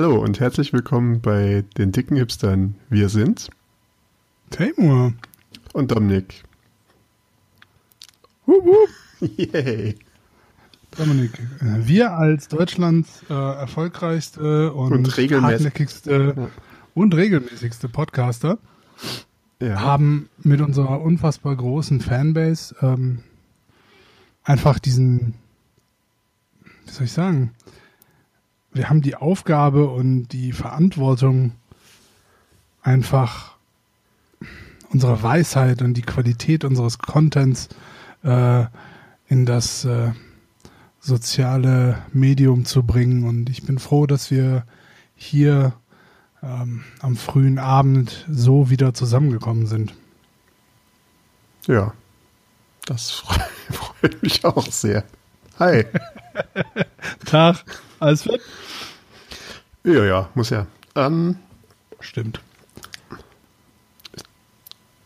Hallo und herzlich willkommen bei den dicken Hipstern. Wir sind Taymur und Dominik. Wup, wup. Yay. Dominik, äh, wir als Deutschlands äh, erfolgreichste und, Und regelmäßig- hartnäckigste Ja. und regelmäßigste Podcaster Ja. haben mit unserer unfassbar großen Fanbase ähm, einfach diesen, wie soll ich sagen, wir haben die Aufgabe und die Verantwortung, einfach unsere Weisheit und die Qualität unseres Contents äh, in das äh, soziale Medium zu bringen. Und ich bin froh, dass wir hier ähm, am frühen Abend so wieder zusammengekommen sind. ja. Das freut, freut mich auch sehr. Hi. Tag, alles fit? Ja, ja, muss ja. Ähm, Stimmt.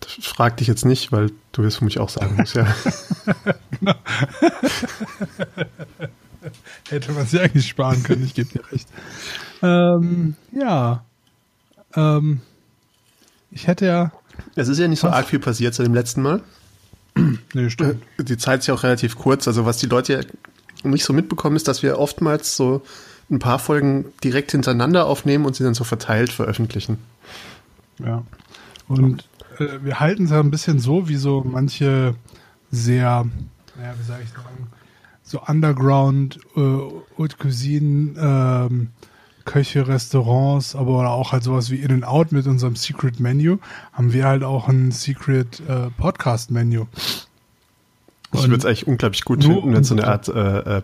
das frag dich jetzt nicht, weil du es für mich auch sagen musst, ja. Hätte man sich eigentlich sparen können, ich gebe dir recht. Ähm, ja. Ähm, ich hätte ja. Es ist ja nicht so arg viel passiert seit dem letzten Mal. Nee, stimmt. Die Zeit ist ja auch relativ kurz. Also was die Leute ja nicht so mitbekommen, ist, dass wir oftmals so ein paar Folgen direkt hintereinander aufnehmen und sie dann so verteilt veröffentlichen. Ja. Und äh, wir halten es ja ein bisschen so, wie so manche sehr, naja, wie sage ich sagen, so Underground äh, Haute Cuisine ähm, Köche, Restaurants, aber auch halt sowas wie In-N-Out mit unserem Secret Menu, haben wir halt auch ein Secret äh, Podcast Menu. Ich würde es eigentlich unglaublich gut finden, wenn es so eine Art äh, äh,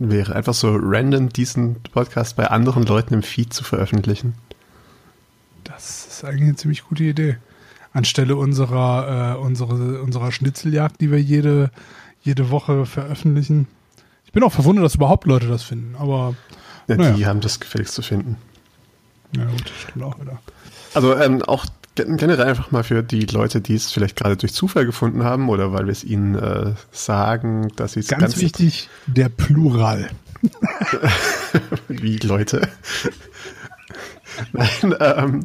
Wäre. Einfach so random diesen Podcast bei anderen Leuten im Feed zu veröffentlichen. Das ist eigentlich eine ziemlich gute Idee. Anstelle unserer, äh, unsere, unserer Schnitzeljagd, die wir jede, jede Woche veröffentlichen. Ich bin auch verwundert, dass überhaupt Leute das finden, aber Ja, Naja. Die haben das gefälligst zu finden. ja gut, das stimmt auch wieder. Also ähm, auch generell einfach mal für die Leute, die es vielleicht gerade durch Zufall gefunden haben oder weil wir es ihnen äh, sagen, dass sie es Ganz, wichtig, der Plural. wie Leute. Nein, ähm,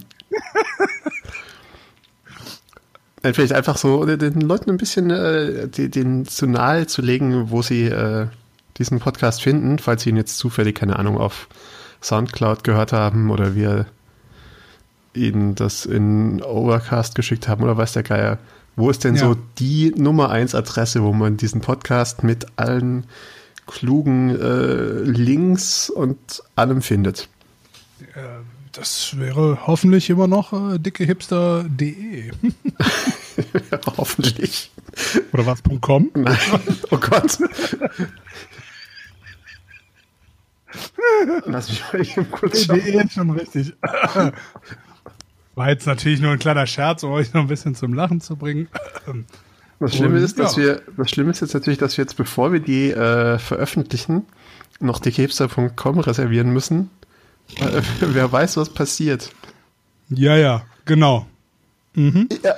vielleicht einfach so den- den Leuten ein bisschen äh, den zu nahe zu legen, wo sie äh, diesen Podcast finden, falls sie ihn jetzt zufällig, keine Ahnung, auf Soundcloud gehört haben oder wir ihnen das in Overcast geschickt haben oder weiß der Geier. Wo ist denn Ja. so die Nummer 1 Adresse, wo man diesen Podcast mit allen klugen äh, Links und allem findet? Äh, Das wäre hoffentlich immer noch äh, dickehipster.de Hoffentlich. oder was? .com? Nein. Oh Gott. Lass mich mal eben kurz schauen. .de ist schon richtig. War jetzt natürlich nur ein kleiner Scherz, um euch noch ein bisschen zum Lachen zu bringen. Das Schlimme Und, ist, dass ja. wir, das Schlimme ist jetzt natürlich, dass wir jetzt, bevor wir die äh, veröffentlichen, noch dickehipster.com reservieren müssen. Äh, wer weiß, was passiert. Ja, ja, genau. Mhm. Ja,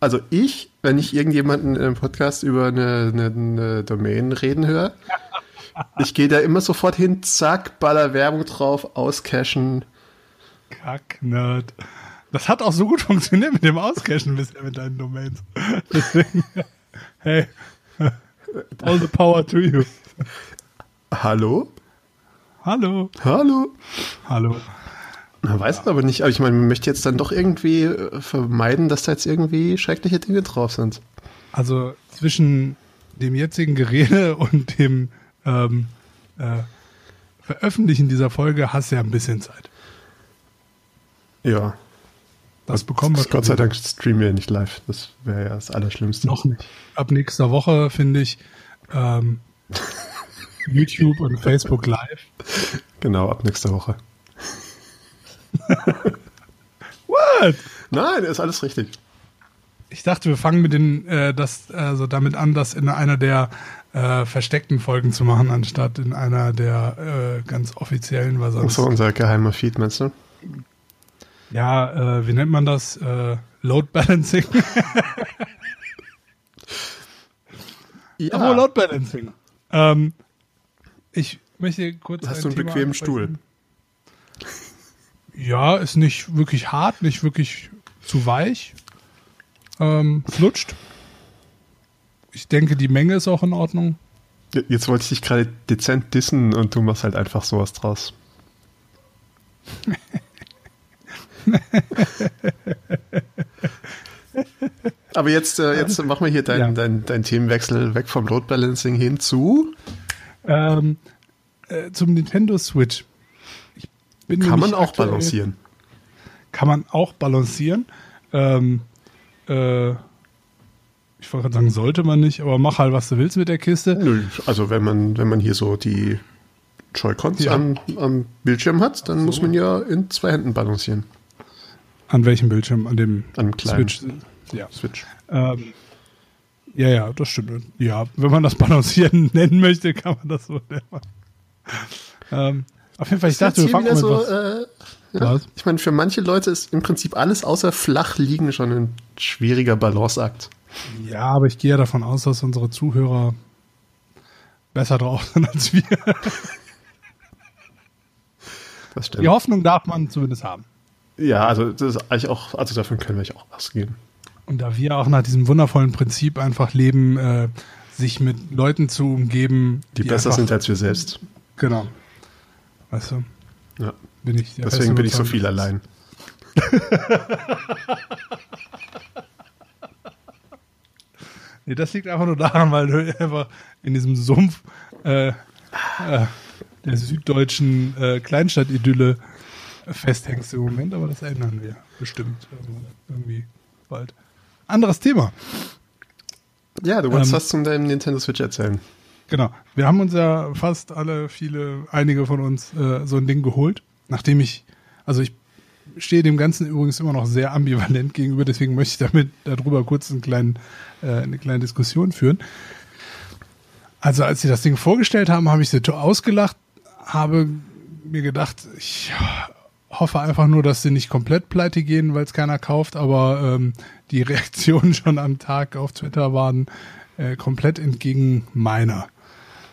also ich, wenn ich irgendjemanden im Podcast über eine, eine, eine Domain reden höre, ich gehe da immer sofort hin, zack, baller Werbung drauf, auscashen. Kacknerd. Das hat auch so gut funktioniert mit dem Auscashen bisher mit deinen Domains. Deswegen, hey, all the power to you. Hallo? Hallo. Hallo? Hallo. Man weiß es aber nicht, aber ich meine, man möchte jetzt dann doch irgendwie äh, vermeiden, dass da jetzt irgendwie schreckliche Dinge drauf sind. Also zwischen dem jetzigen Gerede und dem ähm, äh, Veröffentlichen dieser Folge hast du ja ein bisschen Zeit. Ja. Das bekommen wir Gott sei Dank streamen wir nicht live. Das wäre ja das Allerschlimmste. noch nicht. Ab nächster Woche finde ich ähm, YouTube und Facebook live. Genau, ab nächster Woche. What? Nein, ist alles richtig. Ich dachte, wir fangen mit den, äh, das, also damit an, das in einer der äh, versteckten Folgen zu machen, anstatt in einer der äh, ganz offiziellen, weil sonst. So unser geheimer Feed, meinst du? Ja, äh, wie nennt man das? Äh, Load Balancing. Ja. Obwohl, Load Balancing. Ähm, ich möchte kurz. Hast du einen Thema bequemen Stuhl? Ja, ist nicht wirklich hart, nicht wirklich zu weich. Ähm, flutscht. Ich denke, die Menge ist auch in Ordnung. Jetzt wollte ich dich gerade dezent dissen und du machst halt einfach sowas draus. Aber jetzt, äh, jetzt machen wir hier deinen ja. dein, dein Themenwechsel weg vom Load Balancing hin zu. Ähm, äh, zum Nintendo Switch. kann man auch aktuell, balancieren. Kann man auch balancieren. Ähm, äh, ich wollte gerade sagen, sollte man nicht, aber mach halt, was du willst mit der Kiste. Nö, also wenn man, wenn man hier so die Joy-Cons ja. am, am, Bildschirm hat, dann so. muss man ja in zwei Händen balancieren. An welchem Bildschirm? An dem An Switch. Ja. Switch. Ähm, ja, ja, das stimmt. Ja, wenn man das Balancieren nennen möchte, kann man das so nennen. Ähm, auf jeden Fall, ich dachte, wir fangen mit so, was. Äh, ja. Ich meine, für manche Leute ist im Prinzip alles außer flach liegen schon ein schwieriger Balanceakt. Ja, aber ich gehe ja davon aus, dass unsere Zuhörer besser drauf sind als wir. Das stimmt. Die Hoffnung darf man zumindest haben. Ja, also das ist eigentlich auch, also davon können wir auch ausgehen. Und da wir auch nach diesem wundervollen Prinzip einfach leben, äh, sich mit Leuten zu umgeben, die, die besser sind als wir selbst. Genau. Weißt du? Ja. Bin ich Deswegen bin ich so viel allein. nee, das liegt einfach nur daran, weil du einfach in diesem Sumpf äh, äh, der süddeutschen äh, Kleinstadt-Idylle festhängst im Moment, aber das ändern wir bestimmt irgendwie bald. Anderes Thema. Ja, du wolltest ähm, was zu deinem Nintendo Switch erzählen. Genau. Wir haben uns ja fast alle, viele, einige von uns äh, so ein Ding geholt, nachdem ich, also ich stehe dem Ganzen übrigens immer noch sehr ambivalent gegenüber, deswegen möchte ich damit darüber kurz einen kleinen, äh, eine kleine Diskussion führen. Also als sie das Ding vorgestellt haben, habe ich sie ausgelacht, habe mir gedacht, ich hoffe einfach nur, dass sie nicht komplett pleite gehen, weil es keiner kauft, aber ähm, die Reaktionen schon am Tag auf Twitter waren äh, komplett entgegen meiner.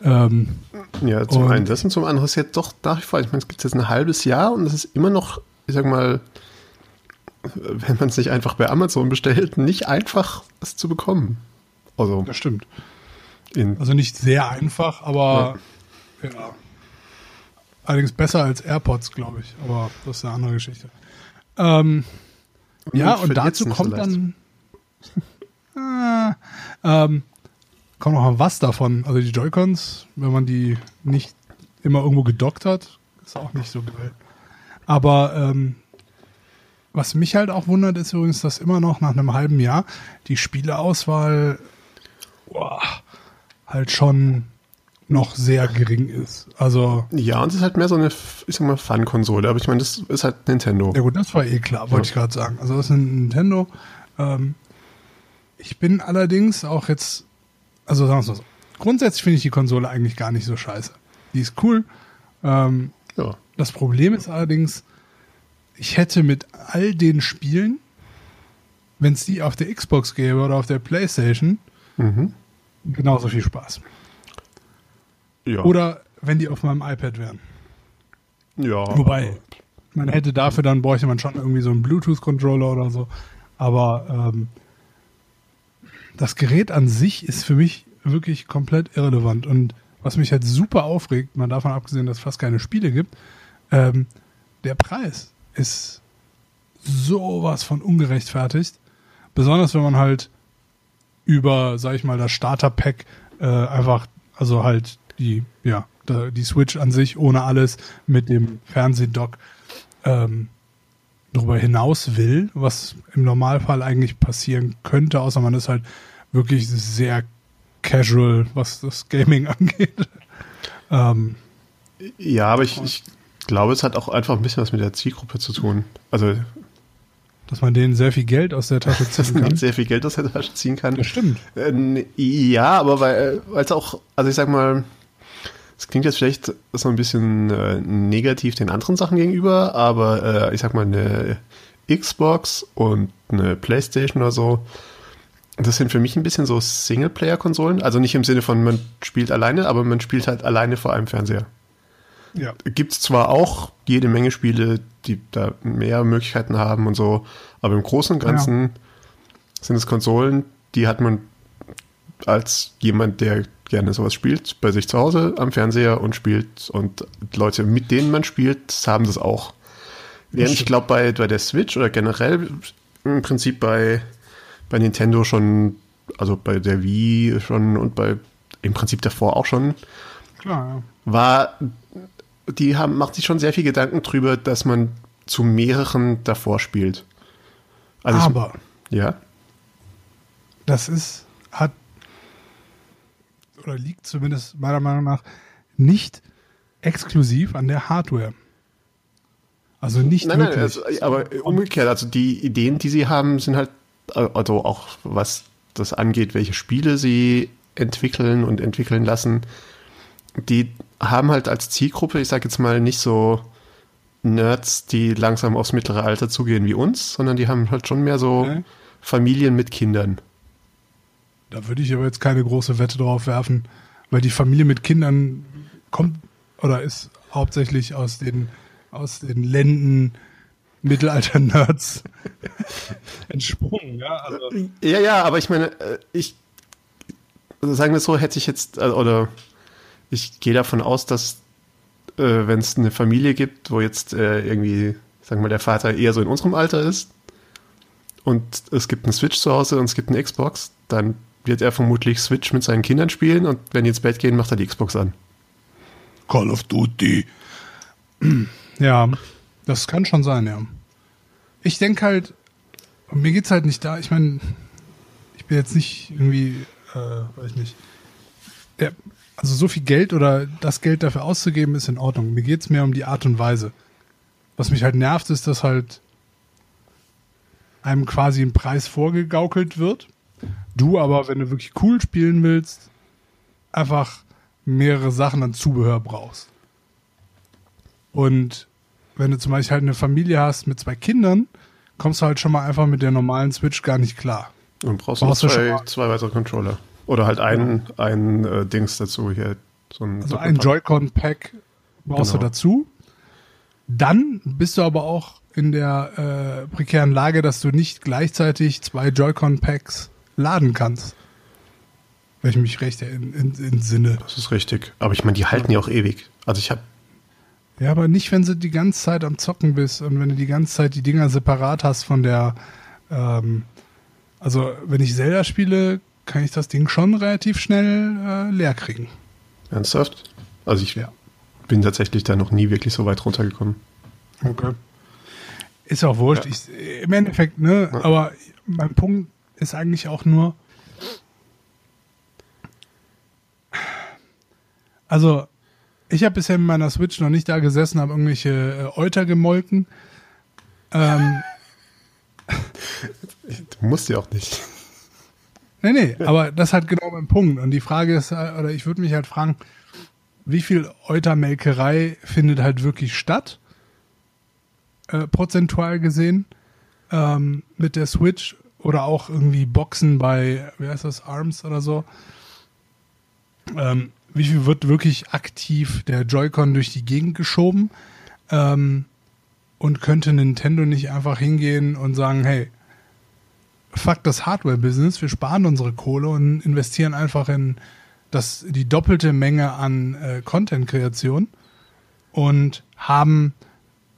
Ähm, ja, zum einen das und zum anderen ist jetzt doch vor, ich meine, es gibt jetzt ein halbes Jahr und es ist immer noch, ich sag mal, wenn man es nicht einfach bei Amazon bestellt, nicht einfach es zu bekommen. Also, das stimmt. also nicht sehr einfach, aber ja. ja. Allerdings besser als AirPods, glaube ich. Aber das ist eine andere Geschichte. Ähm, ja, und dazu kommt so dann. ah, ähm, kommt noch was davon. Also die Joy-Cons, wenn man die nicht immer irgendwo gedockt hat, ist auch nicht so geil. Aber ähm, was mich halt auch wundert, ist übrigens, dass immer noch nach einem halben Jahr die Spieleauswahl boah, halt schon noch sehr gering ist. Also ja, und es ist halt mehr so eine, ich sag mal, Fun-Konsole. Aber ich meine, das ist halt Nintendo. Ja gut, das war eh klar, wollte ja. ich gerade sagen. Also das ist ein Nintendo. Ähm, ich bin allerdings auch jetzt, also sagen wir mal so, grundsätzlich finde ich die Konsole eigentlich gar nicht so scheiße. Die ist cool. Ähm, ja. Das Problem ist allerdings, ich hätte mit all den Spielen, wenn es die auf der Xbox gäbe oder auf der Playstation, mhm. genauso viel Spaß. Ja. Oder wenn die auf meinem iPad wären. Ja. Wobei, man hätte dafür dann bräuchte man schon irgendwie so einen Bluetooth-Controller oder so. Aber ähm, das Gerät an sich ist für mich wirklich komplett irrelevant. Und was mich halt super aufregt, mal davon abgesehen, dass es fast keine Spiele gibt, ähm, der Preis ist sowas von ungerechtfertigt. Besonders wenn man halt über, sag ich mal, das Starter-Pack äh, einfach, also halt die, ja, die Switch an sich ohne alles mit dem Fernsehdock ähm, darüber hinaus will, was im Normalfall eigentlich passieren könnte, außer man ist halt wirklich sehr casual, was das Gaming angeht. ähm, ja, aber ich, ich glaube, es hat auch einfach ein bisschen was mit der Zielgruppe zu tun. Also dass man denen sehr viel Geld aus der Tasche ziehen kann. Dass man sehr viel Geld aus der Tasche ziehen kann. Das stimmt. Äh, ja, aber weil es auch, also ich sag mal, es klingt jetzt vielleicht so ein bisschen äh, negativ den anderen Sachen gegenüber, aber äh, ich sag mal, eine Xbox und eine Playstation oder so, das sind für mich ein bisschen so Singleplayer-Konsolen. Also nicht im Sinne von, man spielt alleine, aber man spielt halt alleine vor einem Fernseher. ja. gibt es zwar auch jede Menge Spiele, die da mehr Möglichkeiten haben und so, aber im Großen und Ganzen ja. sind es Konsolen, die hat man als jemand, der gerne sowas spielt, bei sich zu Hause am Fernseher und spielt und Leute, mit denen man spielt, haben das auch. Während ich glaube, bei, bei der Switch oder generell im Prinzip bei, bei Nintendo schon, also bei der Wii schon und bei im Prinzip davor auch schon, Klar, ja. war, die haben, macht sich schon sehr viel Gedanken drüber, dass man zu mehreren davor spielt. Also Aber. Ich, ja. Das ist, hat, oder liegt zumindest meiner Meinung nach nicht exklusiv an der Hardware. Also nicht nein, nein, also, aber umgekehrt, also die Ideen, die sie haben, sind halt, also auch was das angeht, welche Spiele sie entwickeln und entwickeln lassen, die haben halt als Zielgruppe, ich sage jetzt mal nicht so Nerds, die langsam aufs mittlere Alter zugehen wie uns, sondern die haben halt schon mehr so okay. Familien mit Kindern. Da würde ich aber jetzt keine große Wette drauf werfen, weil die Familie mit Kindern kommt oder ist hauptsächlich aus den, aus den Länden Mittelalter-Nerds entsprungen. Ja, also. ja, ja, aber ich meine, äh, ich sagen wir so, hätte ich jetzt, äh, oder ich gehe davon aus, dass äh, wenn es eine Familie gibt, wo jetzt äh, irgendwie, sagen wir mal, der Vater eher so in unserem Alter ist und es gibt einen Switch zu Hause und es gibt eine Xbox, dann wird er vermutlich Switch mit seinen Kindern spielen und wenn die ins Bett gehen, macht er die Xbox an. Call of Duty. Ja, das kann schon sein, ja. Ich denke halt, mir geht's halt nicht da, ich meine, ich bin jetzt nicht irgendwie, äh, weiß nicht, der, also so viel Geld oder das Geld dafür auszugeben, ist in Ordnung. Mir geht es mehr um die Art und Weise. Was mich halt nervt, ist, dass halt einem quasi ein Preis vorgegaukelt wird. Du aber, wenn du wirklich cool spielen willst, einfach mehrere Sachen an Zubehör brauchst. Und wenn du zum Beispiel halt eine Familie hast mit zwei Kindern, kommst du halt schon mal einfach mit der normalen Switch gar nicht klar. Und brauchst, brauchst du zwei, zwei weitere Controller. Oder halt ein, ja. ein äh, Dings dazu hier. So ein also ein Joy-Con-Pack brauchst genau. du dazu. Dann bist du aber auch in der äh, prekären Lage, dass du nicht gleichzeitig zwei Joy-Con-Packs laden kannst. Wenn ich mich recht in, in, in Sinne. Das ist richtig. Aber ich meine, die halten ja auch ewig. Also ich habe ja, aber nicht, wenn du die ganze Zeit am Zocken bist und wenn du die ganze Zeit die Dinger separat hast von der. Ähm, also, wenn ich Zelda spiele, kann ich das Ding schon relativ schnell äh, leer kriegen. Ernsthaft? Also ich ja. bin tatsächlich da noch nie wirklich so weit runtergekommen. Okay. Ist auch wurscht. Ja. Ich, Im Endeffekt, ne? Ja. Aber mein Punkt ist eigentlich auch nur. Also, ich habe bisher mit meiner Switch noch nicht da gesessen, habe irgendwelche äh, Euter gemolken. Ähm, du musst ja auch nicht. Nee, nee, aber das hat genau mein Punkt. Und die Frage ist, äh, oder ich würde mich halt fragen, wie viel Eutermelkerei findet halt wirklich statt, äh, prozentual gesehen, ähm, mit der Switch oder auch irgendwie Boxen bei, wie heißt das, Arms oder so. Ähm, wie viel wird wirklich aktiv der Joy-Con durch die Gegend geschoben? Ähm, und könnte Nintendo nicht einfach hingehen und sagen, hey, fuck das Hardware-Business, wir sparen unsere Kohle und investieren einfach in das, die doppelte Menge an äh, Content-Kreation und haben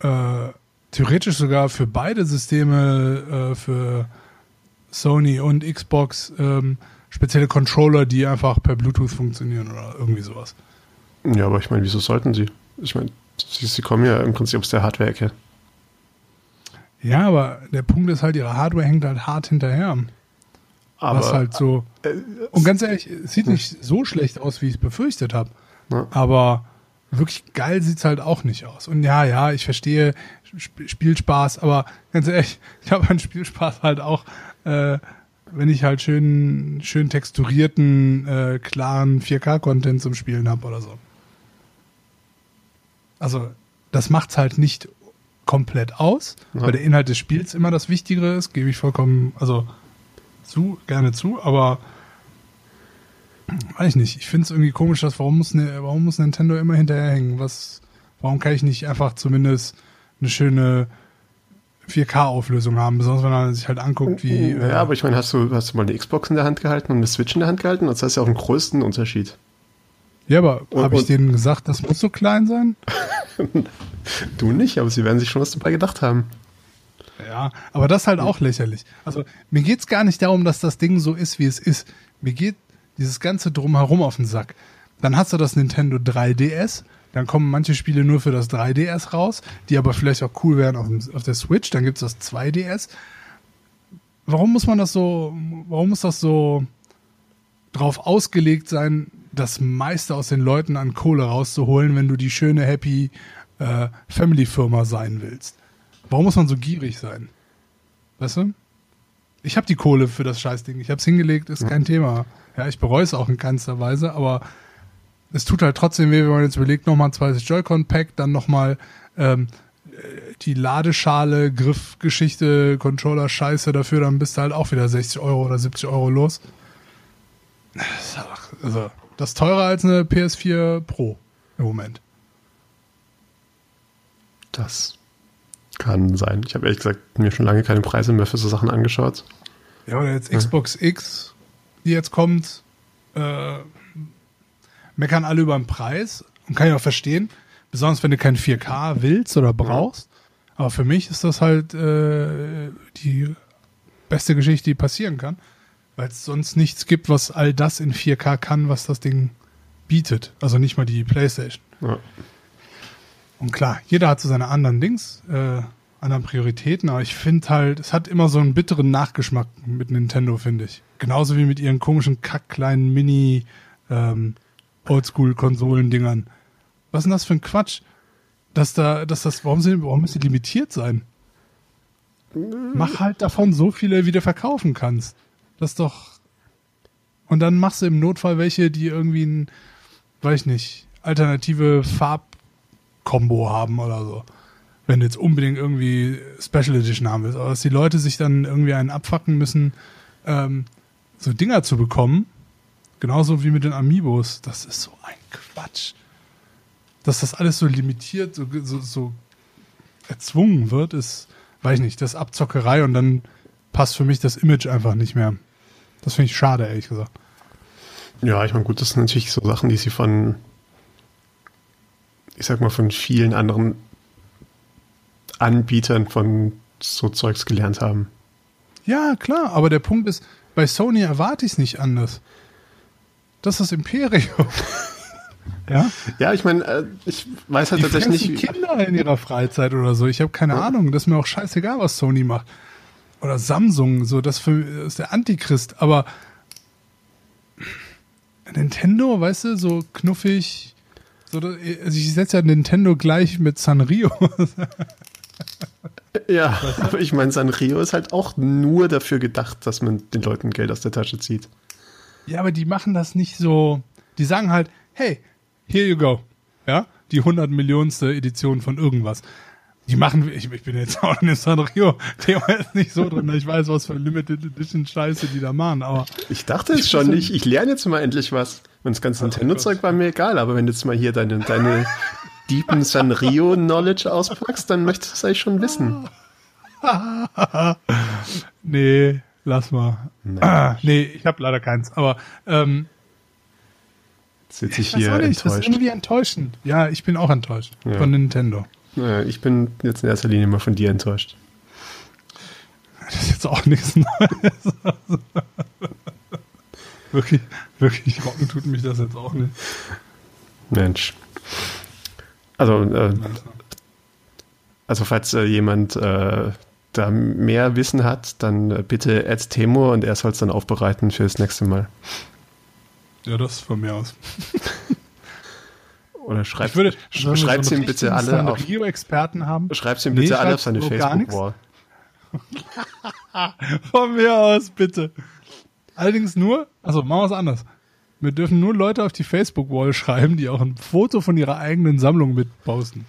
äh, theoretisch sogar für beide Systeme, äh, für Sony und Xbox, ähm, spezielle Controller, die einfach per Bluetooth funktionieren oder irgendwie sowas. Ja, aber ich meine, wieso sollten sie? Ich meine, sie, sie kommen ja im Prinzip aus der Hardware-Ecke. Ja, aber der Punkt ist halt, ihre Hardware hängt halt hart hinterher. Aber, was halt so. Äh, und ganz ehrlich, es sieht nicht so schlecht aus, wie ich es befürchtet habe. Ja. Aber wirklich geil sieht es halt auch nicht aus. Und ja, ja, ich verstehe Sp Spielspaß, aber ganz ehrlich, ich habe einen Spielspaß halt auch, äh, wenn ich halt schön, schön texturierten, äh, klaren 4K-Content zum Spielen habe oder so. Also, das macht's halt nicht komplett aus, ja. weil der Inhalt des Spiels immer das Wichtigere ist, gebe ich vollkommen, also zu, gerne zu, aber weiß ich nicht. Ich finde es irgendwie komisch, dass warum muss, ne, warum muss Nintendo immer hinterherhängen? Was, Warum kann ich nicht einfach zumindest eine schöne 4K-Auflösung haben, besonders wenn man sich halt anguckt, wie. Ja, äh, aber ich meine, hast du, hast du mal eine Xbox in der Hand gehalten und eine Switch in der Hand gehalten? Das ist ja auch einen größten Unterschied. Ja, aber habe ich denen gesagt, das muss so klein sein? du nicht, aber sie werden sich schon was dabei gedacht haben. Ja, aber das ist halt auch lächerlich. Also mir geht's gar nicht darum, dass das Ding so ist, wie es ist. Mir geht dieses ganze Drumherum auf den Sack. Dann hast du das Nintendo 3DS, dann kommen manche Spiele nur für das 3DS raus, die aber vielleicht auch cool wären auf, dem, auf der Switch, dann gibt's das 2DS. Warum muss man das so, warum muss das so drauf ausgelegt sein, das meiste aus den Leuten an Kohle rauszuholen, wenn du die schöne, happy äh, Family-Firma sein willst? Warum muss man so gierig sein? Weißt du? Ich habe die Kohle für das Scheißding. Ich habe es hingelegt, ist kein Thema. Ja, ich bereue es auch in keinster Weise, aber es tut halt trotzdem weh, wenn man jetzt überlegt, nochmal ein zweites Joy-Con-Pack, dann nochmal ähm, die Ladeschale, Griffgeschichte, Controller-Scheiße dafür, dann bist du halt auch wieder 60 Euro oder 70 Euro los. Also, das ist teurer als eine PS4 Pro im Moment. Das kann sein. Ich habe ehrlich gesagt mir schon lange keine Preise mehr für so Sachen angeschaut. Ja, oder jetzt Xbox ja. X, die jetzt kommt, äh, meckern alle über den Preis und kann ich auch verstehen. Besonders wenn du kein 4K willst oder brauchst. Aber für mich ist das halt äh, die beste Geschichte, die passieren kann. Weil es sonst nichts gibt, was all das in 4K kann, was das Ding bietet. Also nicht mal die Playstation. Ja. Und klar, jeder hat so seine anderen Dings, äh, anderen Prioritäten, aber ich finde halt, es hat immer so einen bitteren Nachgeschmack mit Nintendo, finde ich. Genauso wie mit ihren komischen, kack kleinen Mini, ähm, Oldschool-Konsolendingern. Was ist denn das für ein Quatsch? Dass da, dass das, warum sind, warum müssen die limitiert sein? Mach halt davon so viele, wie du verkaufen kannst. Das ist doch. Und dann machst du im Notfall welche, die irgendwie ein, weiß ich nicht, alternative Farbkombo haben oder so. Wenn du jetzt unbedingt irgendwie Special Edition haben willst. Aber dass die Leute sich dann irgendwie einen abfacken müssen, ähm, so Dinger zu bekommen, Genauso wie mit den Amiibos. Das ist so ein Quatsch. Dass das alles so limitiert, so, so, so erzwungen wird, ist, weiß ich nicht, das ist Abzockerei und dann passt für mich das Image einfach nicht mehr. Das finde ich schade, ehrlich gesagt. Ja, ich meine, gut, das sind natürlich so Sachen, die sie von, ich sag mal, von vielen anderen Anbietern von so Zeugs gelernt haben. Ja, klar, aber der Punkt ist, bei Sony erwarte ich es nicht anders. Das ist das Imperium. ja? Ja, ich meine, äh, ich weiß halt die tatsächlich nicht. Kinder in ihrer Freizeit oder so. Ich habe keine ja. Ahnung. Das ist mir auch scheißegal, was Sony macht. Oder Samsung, so, das für, ist der Antichrist. Aber Nintendo, weißt du, so knuffig. So, also ich setze ja Nintendo gleich mit Sanrio. ja, aber ich meine, Sanrio ist halt auch nur dafür gedacht, dass man den Leuten Geld aus der Tasche zieht. Ja, aber die machen das nicht so. Die sagen halt, hey, here you go. Ja, die 100 Millionste Edition von irgendwas. Die machen, ich, ich bin jetzt auch in Sanrio-Thema ist nicht so drin, ich weiß, was für Limited Edition Scheiße die da machen, aber. Ich dachte es schon nicht, ich lerne jetzt mal endlich was. Und das ganze Nintendo-Zeug war mir egal, aber wenn du jetzt mal hier deine, deine deepen Sanrio-Knowledge auspackst, dann möchtest du es eigentlich schon wissen. nee, lass mal. Ah, nee, ich habe leider keins. Aber ähm, sitze ich hier nicht, enttäuscht. Das ist irgendwie enttäuschend. Ja, ich bin auch enttäuscht ja. von Nintendo. Naja, ich bin jetzt in erster Linie mal von dir enttäuscht. Das ist jetzt auch nichts Neues. wirklich, wirklich rocken tut mich das jetzt auch nicht. Mensch. Also, äh, also falls äh, jemand äh, da mehr Wissen hat, dann äh, bitte add Temo und er soll es dann aufbereiten für das nächste Mal. Ja, das von mir aus. Oder schreibt, schreibt so ihm bitte alle auf. experten haben. Schreibt ihm bitte nee, alle auf seine Facebook-Wall. von mir aus, bitte. Allerdings nur, also machen wir es anders. Wir dürfen nur Leute auf die Facebook-Wall schreiben, die auch ein Foto von ihrer eigenen Sammlung mit posten.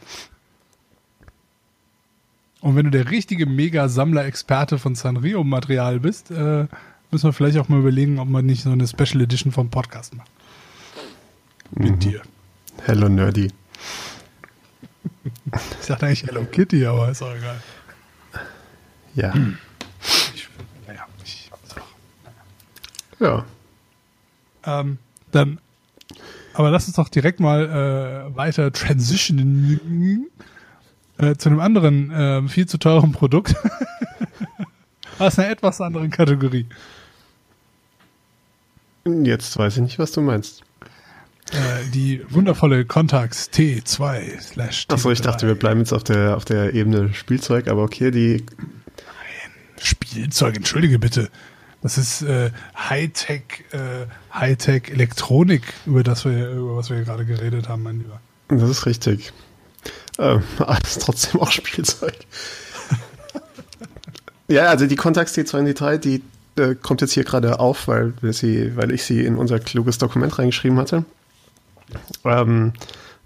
Und wenn du der richtige Mega-Sammler-Experte von Sanrio-Material bist, äh, müssen wir vielleicht auch mal überlegen, ob man nicht so eine Special Edition vom Podcast macht. Mit mhm. dir. Hello Nerdy. Ich dachte eigentlich Hello Kitty, aber ist auch egal. Ja. Ich, naja, ich, Ja. ähm, dann, aber lass uns doch direkt mal äh, weiter transitionen äh, zu einem anderen, äh, viel zu teuren Produkt. Aus einer etwas anderen Kategorie. Jetzt weiß ich nicht, was du meinst. Äh, die wundervolle Contax T2 slash Achso, ich dachte, wir bleiben jetzt auf der, auf der Ebene Spielzeug, aber okay, die. Spielzeug, entschuldige bitte. Das ist äh, Hightech, äh, Hightech Elektronik, über das wir, über was wir hier gerade geredet haben, mein Lieber. Das ist richtig. Ähm, aber es ist trotzdem auch Spielzeug. ja, also die Contax T2 und die 3, die äh, kommt jetzt hier gerade auf, weil wir sie, weil ich sie in unser kluges Dokument reingeschrieben hatte. Ähm,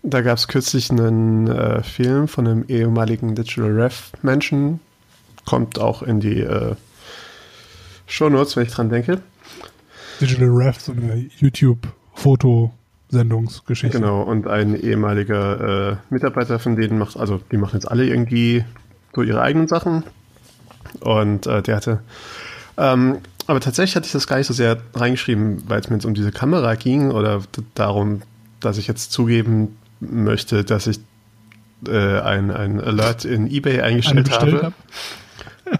da gab es kürzlich einen äh, Film von einem ehemaligen Digital Ref Menschen. Kommt auch in die äh, Show Notes, wenn ich dran denke. Digital Ref, so eine YouTube-Fotosendungsgeschichte. Genau, und ein ehemaliger äh, Mitarbeiter von denen macht, also die machen jetzt alle irgendwie so ihre eigenen Sachen. Und äh, der hatte, ähm, aber tatsächlich hatte ich das gar nicht so sehr reingeschrieben, weil es mir jetzt um diese Kamera ging oder darum, dass ich jetzt zugeben möchte, dass ich äh, ein, ein Alert in eBay eingestellt habe.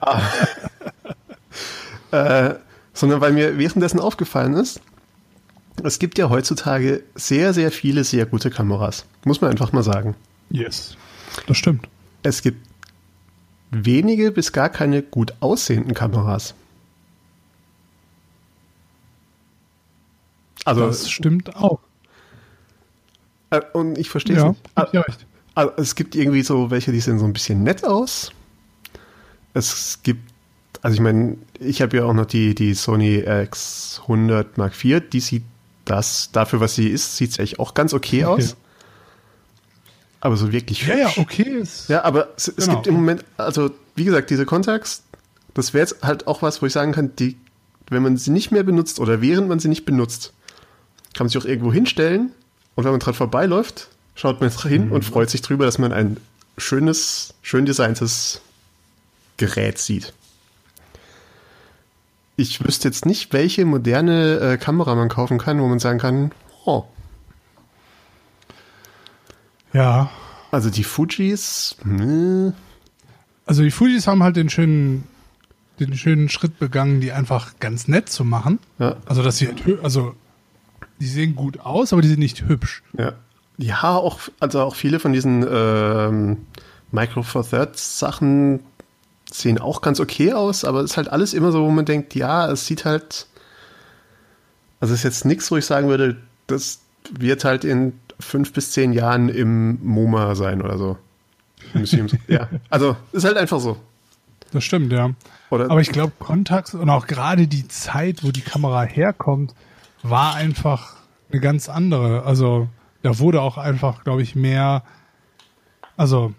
hab. Äh, sondern weil mir währenddessen aufgefallen ist, es gibt ja heutzutage sehr, sehr viele sehr gute Kameras. Muss man einfach mal sagen. Yes. Das stimmt. Es gibt wenige bis gar keine gut aussehenden Kameras. Also, das stimmt auch. äh, und ich verstehe es Ja, nicht. hab ich recht. Also, es gibt irgendwie so welche, die sehen so ein bisschen nett aus. Es gibt, also ich meine, ich habe ja auch noch die, die Sony X100 Mark IV, die sieht das, dafür was sie ist, sieht es eigentlich auch ganz okay, Okay. aus. Aber so wirklich Ja, ja, okay. Ist, Ja, aber es, es Genau. gibt im Moment, also wie gesagt, diese Contacts, das wäre jetzt halt auch was, wo ich sagen kann, die, wenn man sie nicht mehr benutzt oder während man sie nicht benutzt, kann man sich auch irgendwo hinstellen und wenn man dran vorbeiläuft, schaut man hin Mhm. und freut sich drüber, dass man ein schönes, schön designtes Gerät sieht. Ich wüsste jetzt nicht, welche moderne äh, Kamera man kaufen kann, wo man sagen kann, oh, ja. also die Fujis, hm, Also die Fujis haben halt den schönen, den schönen Schritt begangen, die einfach ganz nett zu machen. ja, Also dass sie halt, also die sehen gut aus, aber die sind nicht hübsch. Ja. Ja, auch, also auch viele von diesen ähm, Micro Four Thirds Sachen sehen auch ganz okay aus, aber es ist halt alles immer so, wo man denkt, ja, es sieht halt, also es ist jetzt nichts, wo ich sagen würde, das wird halt in fünf bis zehn Jahren im MoMA sein oder so. Ja, also ist halt einfach so. Das stimmt, ja. Oder Aber ich glaube, Contax und auch gerade die Zeit, wo die Kamera herkommt, war einfach eine ganz andere. Also da wurde auch einfach, glaube ich, mehr, also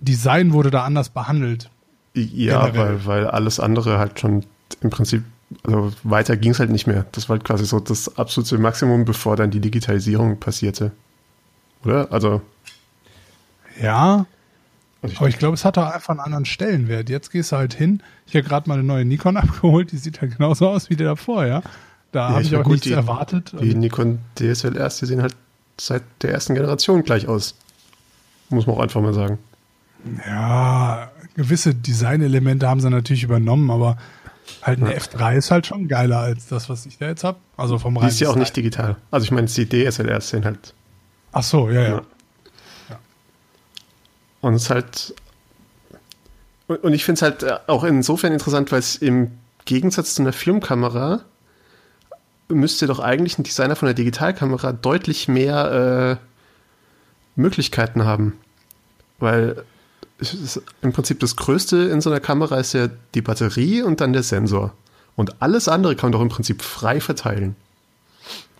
Design wurde da anders behandelt. Ja, generell. weil, weil alles andere halt schon im Prinzip, also weiter ging es halt nicht mehr. Das war halt quasi so das absolute Maximum, bevor dann die Digitalisierung passierte. Oder? Also, Ja, also ich, aber ich glaube, es hat auch einfach einen anderen Stellenwert. Jetzt gehst du halt hin. Ich habe gerade mal eine neue Nikon abgeholt, die sieht halt genauso aus wie der davor, ja. Da habe ich auch gut, nichts die- erwartet. die Nikon DSLRs, die sehen halt seit der ersten Generation gleich aus. Muss man auch einfach mal sagen. Ja, gewisse Designelemente haben sie natürlich übernommen, aber halt eine F3 ist halt schon geiler als das, was ich da jetzt habe. Also vom Die ist ja auch nicht digital. Also ich meine, die DSLRs sehen halt. Ach so, ja, ja. Ja. Und es ist halt. Und ich finde es halt äh, auch insofern interessant, weil es im Gegensatz zu einer Filmkamera müsste doch eigentlich ein Designer von der Digitalkamera deutlich mehr äh, Möglichkeiten haben. Weil ist im Prinzip das Größte in so einer Kamera ist ja die Batterie und dann der Sensor. Und alles andere kann man doch im Prinzip frei verteilen.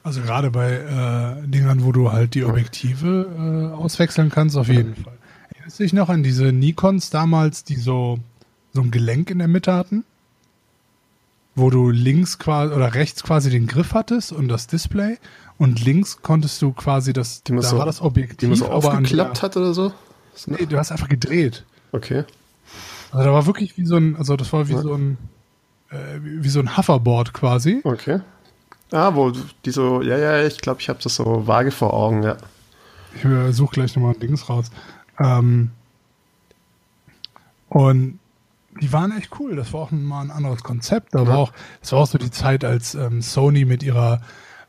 Also gerade bei äh, Dingern, wo du halt die Objektive äh, auswechseln kannst, auf jeden Fall. Erinnerst du dich noch an diese Nikons damals, die so, so ein Gelenk in der Mitte hatten? Wo du links quasi oder rechts quasi den Griff hattest und das Display und links konntest du quasi das, da so- war das Objektiv, Die man so aufgeklappt hat oder so. Nee, du hast einfach gedreht. Okay. Also da war wirklich wie so ein, also das war wie so ein, äh, wie, so ein Hoverboard quasi. Okay. Ah, wo die so, ja, ja, ich glaube, ich habe das so vage vor Augen, ja. Ich äh, suche gleich nochmal ein Dings raus. Ähm, und die waren echt cool. Das war auch mal ein anderes Konzept. Da war auch, das war auch so die Zeit, als ähm, Sony mit ihrer,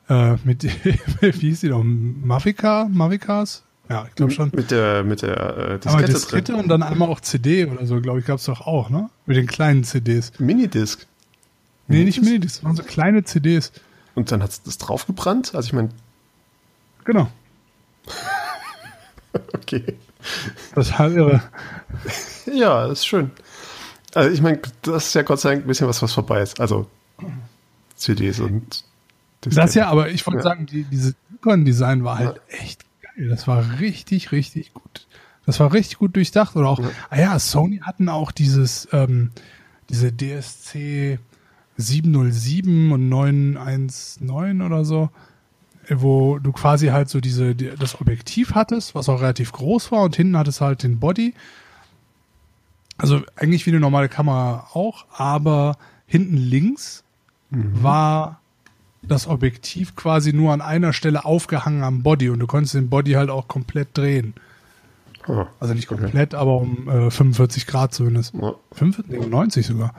äh, mit, wie hieß die noch, Mavica, Mavicas? Ja, ich glaube schon. Mit der, mit der äh, Aber Diskette Diskette drin. und dann einmal auch CD oder so, glaube ich, gab es doch auch, ne? Mit den kleinen CDs. Minidisc. Nee, nicht Minidiscs, das waren so kleine CDs. Und dann hat das draufgebrannt. Also ich meine, Genau. okay. Das ist halt irre. Ja, ist schön. Also ich meine, das ist ja Gott sei Dank ein bisschen was, was vorbei ist. Also CDs und Das ja, aber ich wollte Ja. sagen, die, dieses Nikon-Design war halt echt geil. Das war richtig, richtig gut. Das war richtig gut durchdacht. Oder auch, ah ja, Sony hatten auch dieses, ähm, diese DSC 707 und 919 oder so, wo du quasi halt so diese, die, das Objektiv hattest, was auch relativ groß war und hinten hattest halt den Body. Also eigentlich wie eine normale Kamera auch, aber hinten links war das Objektiv quasi nur an einer Stelle aufgehangen am Body und du konntest den Body halt auch komplett drehen. Oh, Also nicht komplett, aber um äh, 45 Grad zumindest. Ja. 45, nee, um 90 sogar.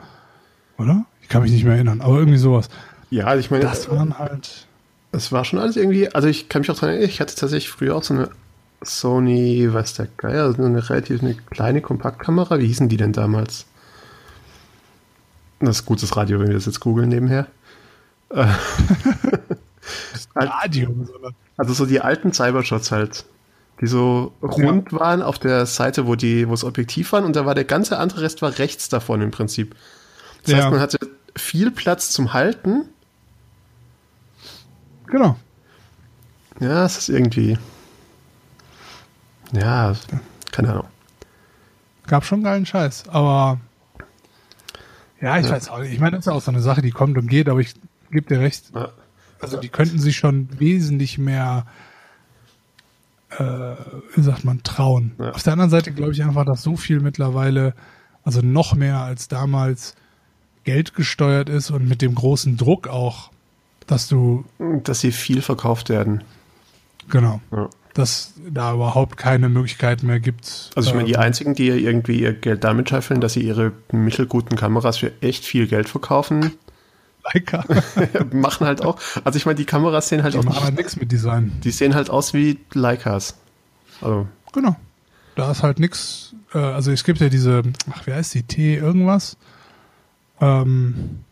Oder? Ich kann mich nicht mehr erinnern, aber irgendwie sowas. Ja, also ich meine, Das waren halt. es war schon alles irgendwie, also ich kann mich auch daran erinnern, ich hatte tatsächlich früher auch so eine Sony, weiß der Geier, also eine relativ eine kleine Kompaktkamera. Wie hießen die denn damals? Das ist gutes Radio, wenn wir das jetzt googeln nebenher. Radio. Also so die alten Cybershots halt, die so rund waren auf der Seite, wo die, wo das Objektiv waren und da war der ganze andere Rest war rechts davon im Prinzip. Das Ja. heißt, man hatte viel Platz zum Halten. Genau. Ja, es ist irgendwie. Ja, keine Ahnung. Gab schon geilen Scheiß, aber. Ja, ich weiß auch nicht. Ich meine, das ist ja auch so eine Sache, die kommt und geht, aber ich gebe dir recht. Also die könnten sich schon wesentlich mehr, äh, wie sagt man, trauen. Ja. Auf der anderen Seite glaube ich einfach, dass so viel mittlerweile, also noch mehr als damals, Geld gesteuert ist und mit dem großen Druck auch, dass du, Dass sie viel verkauft werden. genau, Ja. dass da überhaupt keine Möglichkeit mehr gibt. Also ich meine, die ähm, einzigen, die irgendwie ihr Geld damit scheffeln, dass sie ihre mittelguten Kameras für echt viel Geld verkaufen, Leica, machen halt auch. Also ich meine, die Kameras sehen halt die auch machen halt nicht, nichts mit Design. die sehen halt aus wie Leicas. Also, Genau. Da ist halt nix. Äh, also es gibt ja diese, ach, wie heißt die? T irgendwas? Ähm,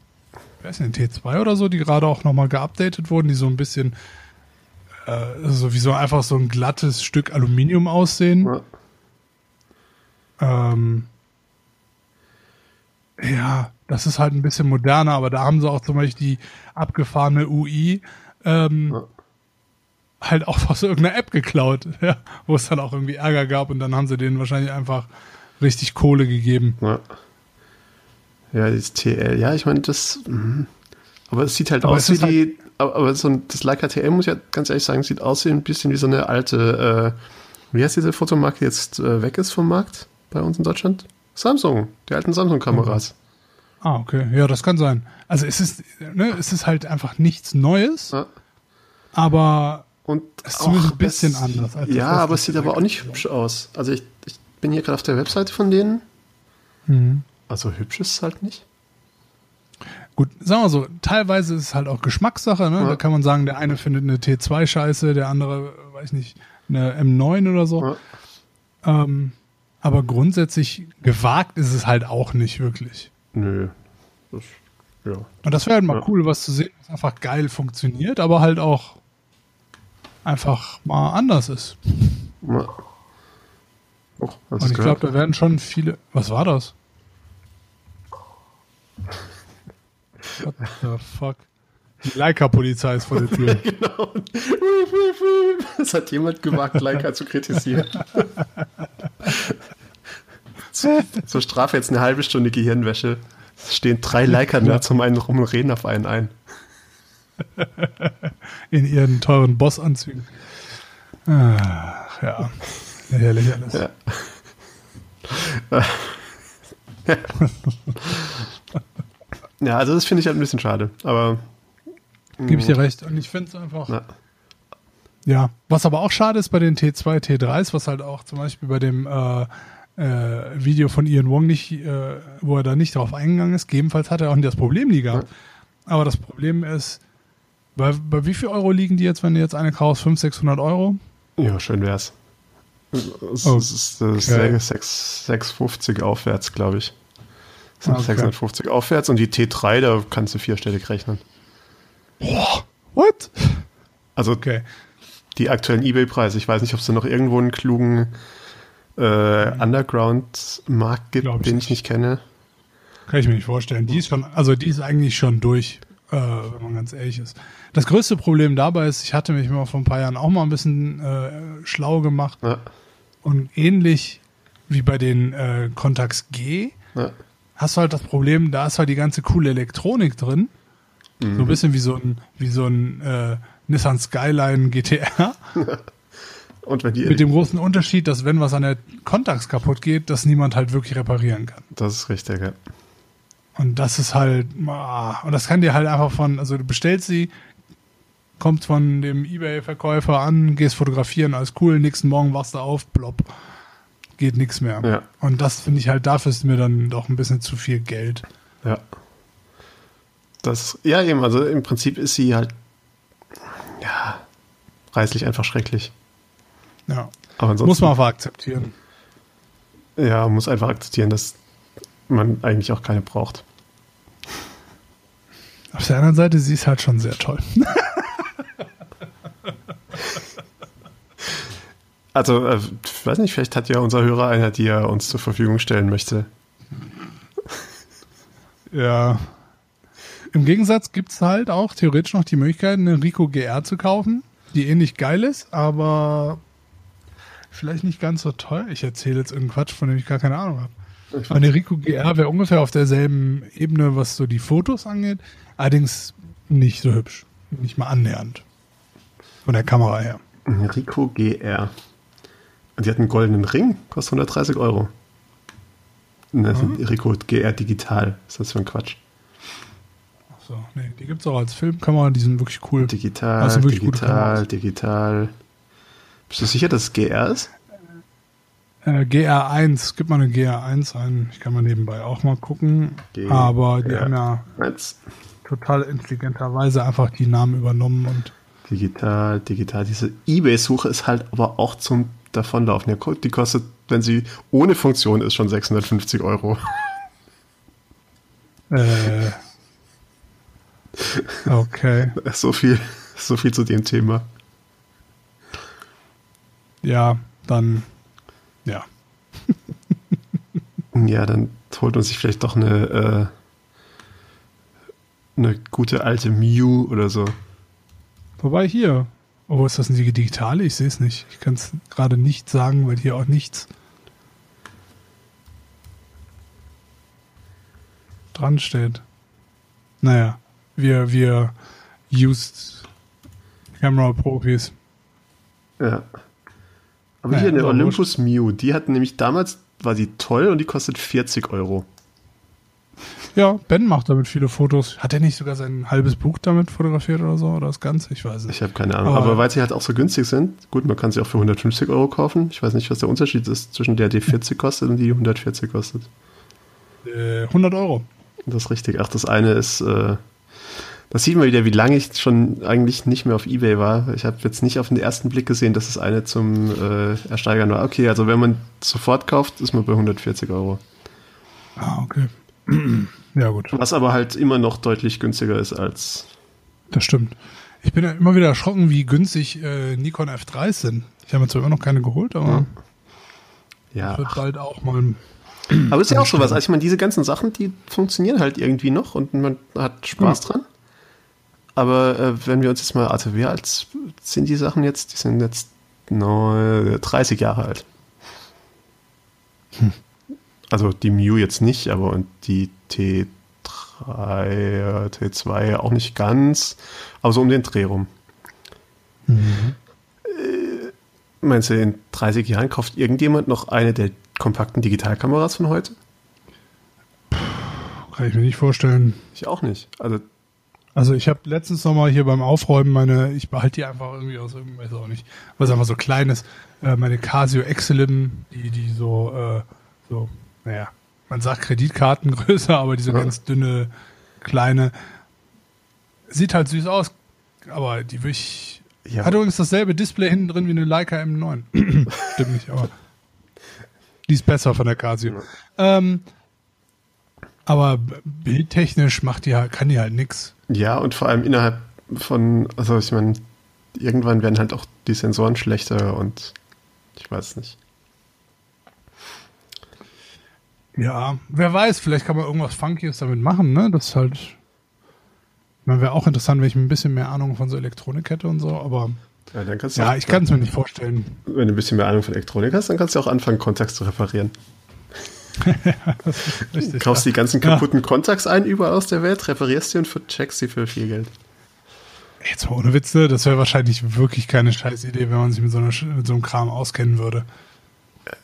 wer ist denn T2 oder so, die gerade auch nochmal geupdatet wurden, die so ein bisschen äh, so wie so einfach so ein glattes Stück Aluminium aussehen. ja. Ähm, ja, das ist halt ein bisschen moderner, aber da haben sie auch zum Beispiel die abgefahrene UI ähm, Ja. halt auch aus irgendeiner App geklaut, ja, wo es dann auch irgendwie Ärger gab und dann haben sie denen wahrscheinlich einfach richtig Kohle gegeben. Ja. Ja, das TL, ja, ich meine, das. mhm. Aber es sieht halt Aber aus wie ist die. Aber, so ein, das Leica TL, muss ich ja ganz ehrlich sagen, sieht aus wie ein bisschen wie so eine alte. Äh, wie heißt diese Fotomarke, die jetzt äh, weg ist vom Markt bei uns in Deutschland? Samsung, die alten Samsung-Kameras. Ah, okay. Ja, das kann sein. Also es ist, ne, es ist halt einfach nichts Neues, Ja. aber Und Es ist zumindest ein bisschen anders als das, ja, aber es sieht aber auch nicht hübsch aus. Also ich, ich bin hier gerade auf der Webseite von denen. Also hübsch ist es halt nicht. gut, sagen wir so, teilweise ist es halt auch Geschmackssache, ne? Ja. Da kann man sagen, der eine findet eine T2 scheiße, der andere, weiß nicht, eine M9 oder so. Ja. Ähm, aber grundsätzlich gewagt ist es halt auch nicht wirklich. Nö. Das, ja. Und das wäre halt mal Ja. cool, was zu sehen, was einfach geil funktioniert, aber halt auch einfach mal anders ist. Ja. Oh, Und ich glaube, da werden schon viele. Was war das? What the fuck? Die Leica-Polizei ist vor der Tür. Genau. Es hat jemand gewagt, Leica zu kritisieren. Zu- Zur Strafe jetzt eine halbe Stunde Gehirnwäsche. Es stehen drei Leica-Nerds um einen rum und reden auf einen ein. In ihren teuren Bossanzügen. Ach, ja. Herrlich alles. Ja. ja, also das finde ich halt ein bisschen schade, aber. Gebe ich dir recht. Und ich finde es einfach. Ja. ja. was aber auch schade ist bei den T2, T3s, was halt auch zum Beispiel bei dem äh, Video von Ian Wong nicht, äh, wo er da nicht drauf eingegangen ist, gegebenenfalls hat er auch nicht das Problem nie gehabt. Aber das Problem ist, bei, bei wie viel Euro liegen die jetzt, wenn du jetzt eine kaufst? 500, 600 Euro? Ja, schön wär's. Es oh, ist okay. 6, 650 aufwärts, glaube ich. Okay. 650 aufwärts und die T3, da kannst du vierstellig rechnen. Boah, what? Also okay. die aktuellen Ebay-Preise. Ich weiß nicht, ob es da noch irgendwo einen klugen äh, Underground-Markt gibt, ich den ich nicht kenne. Kann ich mir nicht vorstellen. Die ist schon, also die ist eigentlich schon durch, äh, wenn man ganz ehrlich ist. Das größte Problem dabei ist, ich hatte mich mal vor ein paar Jahren auch mal ein bisschen äh, schlau gemacht. Ja. Und ähnlich wie bei den äh, Contax G ja. hast du halt das Problem, da ist halt die ganze coole Elektronik drin. Mhm. So ein bisschen wie so ein, wie so ein äh, Nissan Skyline GTR. Und wenn die Mit dem großen Unterschied, dass wenn was an der Contax kaputt geht, dass niemand halt wirklich reparieren kann. Das ist richtig, ja. Und das ist halt, und das kann dir halt einfach von, also du bestellst sie, kommt von dem Ebay-Verkäufer an, gehst fotografieren, alles cool, nächsten Morgen wachst du auf, plopp, geht nichts mehr. Ja. Und das finde ich halt, dafür ist mir dann doch ein bisschen zu viel Geld. Ja. Das, ja, eben, also im Prinzip ist sie halt, ja, preislich einfach schrecklich. Ja. Muss man einfach akzeptieren. Ja, muss einfach akzeptieren, dass man eigentlich auch keine braucht. Auf der anderen Seite, sie ist halt schon sehr toll. Also, äh, ich weiß nicht, vielleicht hat ja unser Hörer einer, die er uns zur Verfügung stellen möchte. Ja. Im Gegensatz gibt es halt auch theoretisch noch die Möglichkeit, eine Rico GR zu kaufen, die ähnlich geil ist, aber vielleicht nicht ganz so teuer. Ich erzähle jetzt irgendeinen Quatsch, von dem ich gar keine Ahnung habe. Eine Rico GR wäre ungefähr auf derselben Ebene, was so die Fotos angeht, allerdings nicht so hübsch. Nicht mal annähernd. Von der Kamera her. Rico GR. Und die hat einen goldenen Ring, kostet 130 Euro. Das mhm. Rico GR Digital. Was ist das für ein Quatsch? Achso, nee, die gibt es auch als Filmkamera, die sind wirklich cool. Digital, also wirklich digital, digital. Bist du sicher, dass es GR ist? Äh, GR1, gib mal eine GR1 ein. Ich kann mal nebenbei auch mal gucken. G Aber die haben ja 1. total intelligenterweise einfach die Namen übernommen und. Digital, digital. Diese Ebay-Suche ist halt aber auch zum Davonlaufen. Die kostet, wenn sie ohne Funktion ist, schon 650 Euro. Äh. Okay. So viel, so viel zu dem Thema. Ja, dann, ja. ja, dann holt man sich vielleicht doch eine, äh, eine gute alte Mew oder so. Wobei hier, oh, ist das eine digitale? Ich sehe es nicht. Ich kann es gerade nicht sagen, weil hier auch nichts dran steht. Naja, wir, wir used Camera Profis. Ja. Aber ja, hier eine Olympus Mew, die hat nämlich damals, war sie toll und die kostet 40 Euro. Ja, Ben macht damit viele Fotos. Hat er nicht sogar sein halbes Buch damit fotografiert oder so? Oder das Ganze? Ich weiß nicht. Ich habe keine Ahnung. Aber, Aber, weil sie halt auch so günstig sind, gut, man kann sie auch für 150 Euro kaufen. Ich weiß nicht, was der Unterschied ist zwischen der, die 40 kostet und die 140 kostet. Äh, 100 Euro. Das ist richtig. Ach, das eine ist äh, das sieht man wieder, wie lange ich schon eigentlich nicht mehr auf Ebay war. Ich habe jetzt nicht auf den ersten Blick gesehen, dass es eine zum äh, Ersteigern war. Okay, also wenn man sofort kauft, ist man bei 140 Euro. Ah, okay. ja, gut. Was aber halt immer noch deutlich günstiger ist als. Das stimmt. Ich bin ja immer wieder erschrocken, wie günstig äh, Nikon F3 sind. Ich habe mir zwar immer noch keine geholt, aber ja. wird bald auch mal. Aber ist ja auch sowas. Also ich meine, diese ganzen Sachen, die funktionieren halt irgendwie noch und man hat Spaß ja. dran. Aber äh, wenn wir uns jetzt mal, also wie alt sind die Sachen jetzt? Die sind jetzt neu, 30 Jahre alt. Hm. Also die Mew jetzt nicht, aber und die T3, T2 auch nicht ganz, aber so um den Dreh rum. Mhm. Äh, meinst du, in 30 Jahren kauft irgendjemand noch eine der kompakten Digitalkameras von heute? Kann ich mir nicht vorstellen. Ich auch nicht. Also, Also ich habe letztens noch mal hier beim Aufräumen meine, ich behalte die einfach irgendwie aus irgendeinem, weiß auch nicht, was einfach so klein ist, äh, meine Casio Excelim, die, die so, äh, so, naja, man sagt Kreditkartengröße, aber diese Ja. ganz dünne, kleine, sieht halt süß aus, aber die will ich, Ja. hat übrigens dasselbe Display hinten drin wie eine Leica M9. Stimmt nicht, aber die ist besser von der Casio. Ähm, aber bildtechnisch macht die halt, kann die halt nix. ja, und vor allem innerhalb von, also ich meine, irgendwann werden halt auch die Sensoren schlechter und ich weiß nicht. Ja, wer weiß, vielleicht kann man irgendwas Funkyes damit machen, ne? Das ist halt. Ich meine, wäre auch interessant, wenn ich ein bisschen mehr Ahnung von so Elektronik hätte und so, aber Ja, dann kannst du ja, auch, ich kann es mir nicht vorstellen. wenn du ein bisschen mehr Ahnung von Elektronik hast, dann kannst du auch anfangen, Contacts zu reparieren. Richtig. Kaufst ja. die ganzen kaputten Contacts ein, überall aus der Welt, reparierst sie und checkst sie für viel Geld. Jetzt mal ohne Witze, das wäre wahrscheinlich wirklich keine scheiß Idee, wenn man sich mit so, einer, mit so einem Kram auskennen würde.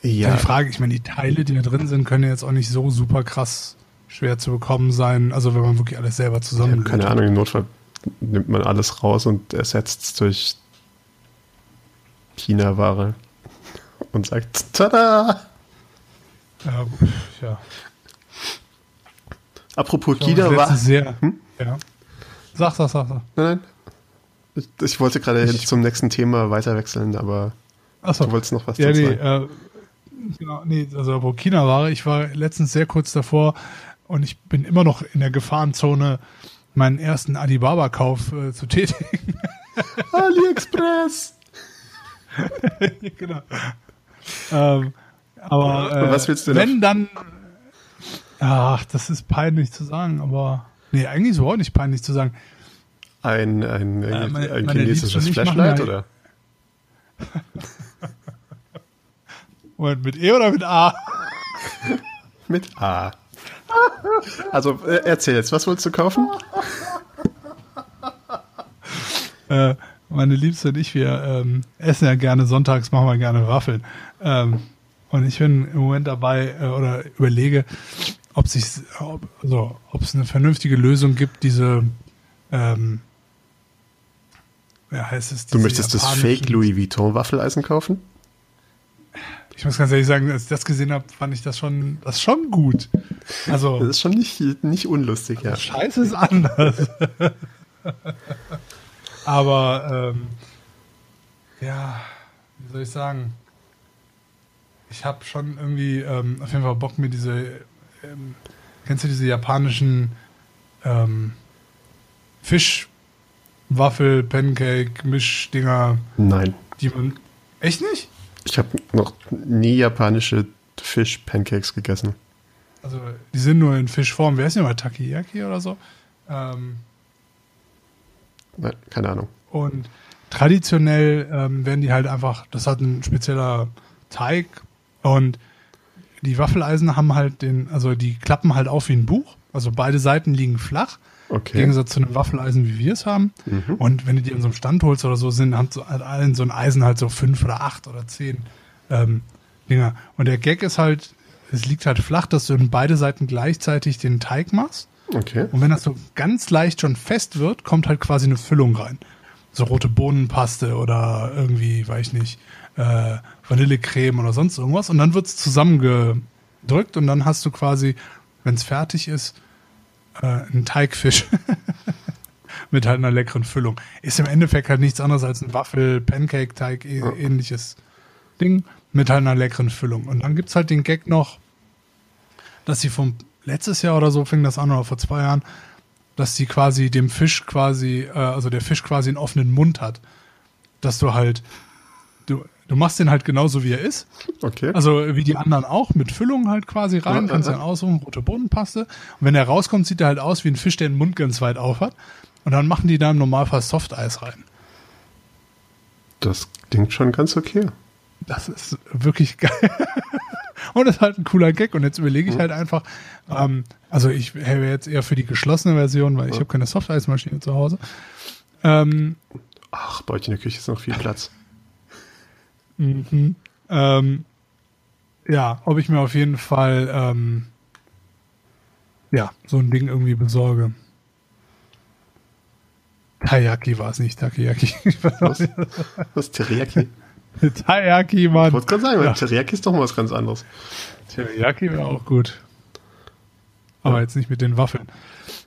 Ja. Ja, Die Frage, ich meine, die Teile, die da drin sind, können ja jetzt auch nicht so super krass schwer zu bekommen sein. Also wenn man wirklich alles selber ja zusammen. keine Ahnung, im Notfall nimmt man alles raus und ersetzt es durch China-Ware und sagt, tada! Ja, ja. Apropos Ich war China-Ware. letztens sehr. Hm? Ja. Sag, sag, sag, sag. Nein, nein. Ich, ich wollte gerade Ich- zum nächsten Thema weiter wechseln, aber Achso. du wolltest noch was Ja, dazu nee, sagen. äh, genau, nee, also wo China war, ich war letztens sehr kurz davor und ich bin immer noch in der Gefahrenzone, meinen ersten Alibaba-Kauf äh, zu tätigen. AliExpress! genau. ähm, aber äh, was willst du wenn dann, ach, das ist peinlich zu sagen, aber nee, eigentlich ist es überhaupt nicht peinlich zu sagen. Ein, ein, Äh, ein, meine- ein chinesisches Flashlight, oder? Moment, mit E oder mit A? Mit A. Also, äh, erzähl jetzt, was wolltest du kaufen? äh, meine Liebste und ich, wir ähm, essen ja gerne sonntags, machen wir gerne Waffeln. Ähm, und ich bin im Moment dabei äh, oder überlege, ob sich, ob, also, ob es eine vernünftige Lösung gibt, diese, ähm, ja, heißt es, Du möchtest das Fake Louis Vuitton Waffeleisen kaufen? Ich muss ganz ehrlich sagen, als ich das gesehen habe, fand ich das schon, das schon gut. Also, Das ist schon nicht, nicht unlustig, ja. Scheiße ist anders. Aber ähm, ja, wie soll ich sagen? Ich habe schon irgendwie ähm, auf jeden Fall Bock mir diese, ähm, kennst du diese japanischen ähm, Fischwaffel, Pancake, Mischdinger, Nein. die man echt nicht? Ich habe noch nie japanische Fisch-Pancakes gegessen. Also die sind nur in Fischform. Wer ist denn mal Takiyaki oder so? Ähm, Nein, keine Ahnung. Und traditionell ähm, werden die halt einfach, das hat ein spezieller Teig und die Waffeleisen haben halt den, also die klappen halt auf wie ein Buch. Also beide Seiten liegen flach. Im Okay. Gegensatz zu einem Waffeleisen, wie wir es haben. Mhm. Und wenn du die an so einem Stand holst oder so, sind hat so halt allen so ein Eisen halt so fünf oder acht oder zehn ähm, Dinger. Und der Gag ist halt, es liegt halt flach, dass du in beide Seiten gleichzeitig den Teig machst. Okay. Und wenn das so ganz leicht schon fest wird, kommt halt quasi eine Füllung rein. So rote Bohnenpaste oder irgendwie, weiß ich nicht, äh, Vanillecreme oder sonst irgendwas. Und dann wird's zusammengedrückt und dann hast du quasi, wenn es fertig ist, äh, einen Teigfisch mit halt einer leckeren Füllung. Ist im Endeffekt halt nichts anderes als ein Waffel-Pancake-Teig, Ja. ähnliches Ding mit halt einer leckeren Füllung. Und dann gibt's halt den Gag noch, dass sie vom letztes Jahr oder so fing das an oder vor zwei Jahren, dass sie quasi dem Fisch quasi, äh, also der Fisch quasi einen offenen Mund hat. Dass du halt, du, du machst den halt genauso wie er ist. Okay. Also wie die anderen auch, mit Füllung halt quasi rein, Ja, kannst ja, dann aussuchen, rote Bohnenpaste. Und wenn der rauskommt, sieht er halt aus wie ein Fisch, der den Mund ganz weit auf hat. Und dann machen die da im Normalfall Softeis rein. Das klingt schon ganz okay. Das ist wirklich geil. Und das ist halt ein cooler Gag. Und jetzt überlege ich Mhm. halt einfach, ähm, also ich wäre jetzt eher für die geschlossene Version, weil ich habe keine Softeismaschine zu Hause. Ähm, Ach, bei euch in der Küche ist noch viel Platz. Mhm. ähm, ja, ob ich mir auf jeden Fall ähm, ja, so ein Ding irgendwie besorge. Taiyaki war es nicht, Takoyaki. Was? Was? Teriyaki? Taiyaki, Mann. Ich wollte gerade sagen, ja. Teriyaki ist doch mal was ganz anderes. Teriyaki wäre auch gut. Aber ja. jetzt nicht mit den Waffeln.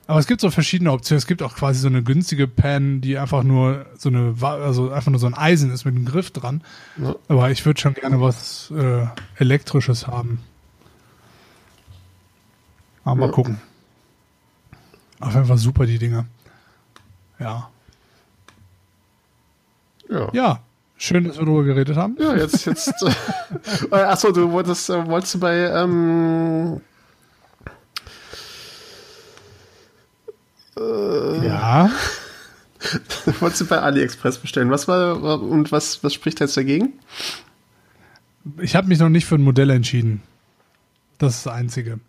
Aber es gibt so verschiedene Optionen. Es gibt auch quasi so eine günstige Pan, die einfach nur so eine, also einfach nur so ein Eisen ist mit einem Griff dran. Ja. Aber ich würde schon gerne was äh, elektrisches haben. Aber mal gucken. Auf jeden Fall super, die Dinger. Ja. Ja. Ja. Schön, dass wir darüber geredet haben. Ja, jetzt, jetzt. äh, achso, du wolltest, äh, wolltest du bei, ähm, äh, ja. wolltest du bei AliExpress bestellen. Was war, und was, was spricht jetzt dagegen? Ich habe mich noch nicht für ein Modell entschieden. Das ist das Einzige.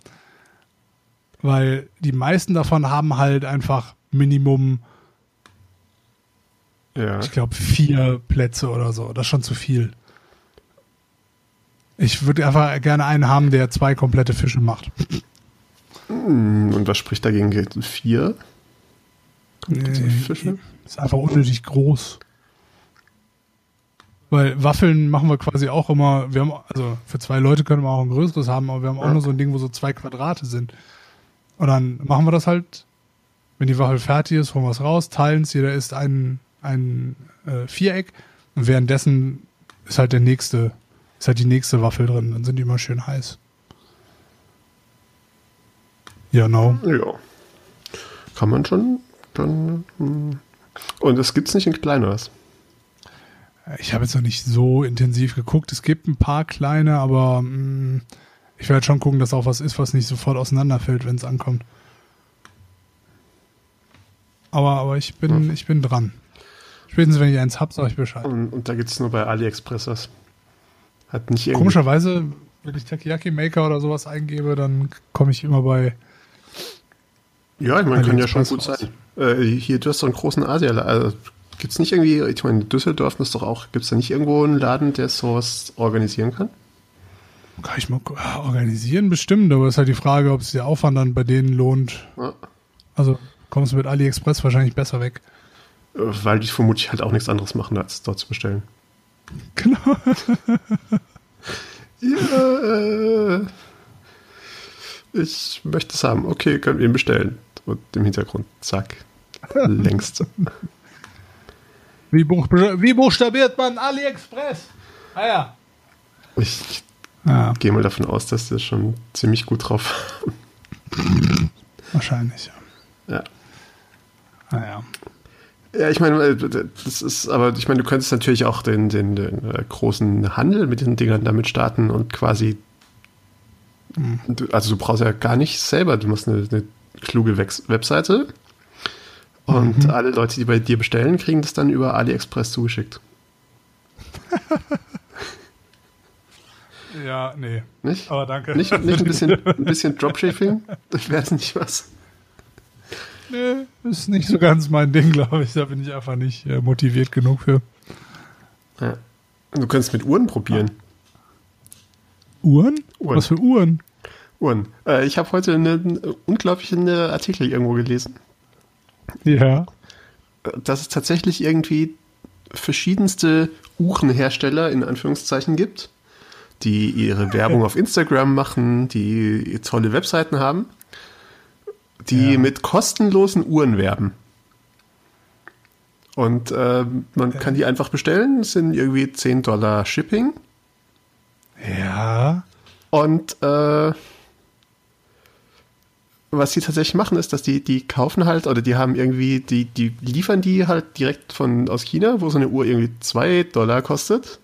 Weil die meisten davon haben halt einfach Minimum ja. Ich glaube, vier Plätze oder so. Das ist schon zu viel. Ich würde einfach gerne einen haben, der zwei komplette Fische macht. Hm, und was spricht dagegen? Vier? Nee, Fische? Ist einfach unnötig groß. Weil Waffeln machen wir quasi auch immer, wir haben, also für zwei Leute können wir auch ein größeres haben, aber wir haben auch ja. nur so ein Ding, wo so zwei Quadrate sind. Und dann machen wir das halt, wenn die Waffel fertig ist, holen wir es raus, teilen es, jeder isst einen ein äh, Viereck und währenddessen ist halt der nächste, ist halt die nächste Waffel drin. Dann sind die immer schön heiß. Ja, no. Ja. Kann man schon dann. Hm. Und es gibt es nicht in kleineres. Ich habe jetzt noch nicht so intensiv geguckt. Es gibt ein paar kleine, aber mh, hm, ich werde schon gucken, dass auch was ist, was nicht sofort auseinanderfällt, wenn es ankommt. Aber, aber ich bin, hm. ich bin dran. Spätestens, wenn ich eins habe, sage ich Bescheid. Und, und da gibt es nur bei AliExpress was. Hat nicht irgendwie Komischerweise, wenn ich Takoyaki Maker oder sowas eingebe, dann komme ich immer bei. Ja, ich meine, kann ja schon gut sein. Äh, hier, du hast doch einen großen Asia. Also, gibt es nicht irgendwie, ich meine, Düsseldorf ist doch auch, gibt es da nicht irgendwo einen Laden, der sowas organisieren kann? Kann ich mal organisieren, bestimmt, aber es ist halt die Frage, ob es der Aufwand dann bei denen lohnt. Ja. Also kommst du mit AliExpress wahrscheinlich besser weg. Weil die vermutlich halt auch nichts anderes machen, als dort zu bestellen. Genau. ja, äh, ich möchte es haben. Okay, können wir ihn bestellen. Und im Hintergrund, zack, längst. Wie, buch wie buchstabiert man AliExpress? Ah ja. Ich ja. gehe mal davon aus, dass der schon ziemlich gut drauf Wahrscheinlich, ja. Ja. Naja. Ja, ich meine, äh, das ist, aber ich meine, du könntest natürlich auch den, den, den äh, großen Handel mit den Dingern damit starten und quasi, mhm. also du brauchst ja gar nicht selber, du musst eine, eine kluge Webseite und mhm. alle Leute, die bei dir bestellen, kriegen das dann über AliExpress zugeschickt. ja, nee. Nicht? Aber danke. Nicht, nicht ein bisschen, ein bisschen Dropshipping? Das wäre es nicht was. Nee, ist nicht so ganz mein Ding, glaube ich. Da bin ich einfach nicht äh, motiviert genug für. Ja. Du könntest mit Uhren probieren. Uhren? Uhren. Was für Uhren? Uhren. Äh, ich habe heute einen unglaublichen Artikel irgendwo gelesen. Ja. Dass es tatsächlich irgendwie verschiedenste Uhrenhersteller in Anführungszeichen gibt, die ihre Werbung auf Instagram machen, die tolle Webseiten haben die ja. mit kostenlosen Uhren werben. Und äh, man kann die einfach bestellen. Das sind irgendwie 10 Dollar Shipping. Ja. Und äh, was sie tatsächlich machen, ist, dass die, die kaufen halt, oder die haben irgendwie, die, die liefern die halt direkt von aus China, wo so eine Uhr irgendwie 2 Dollar kostet.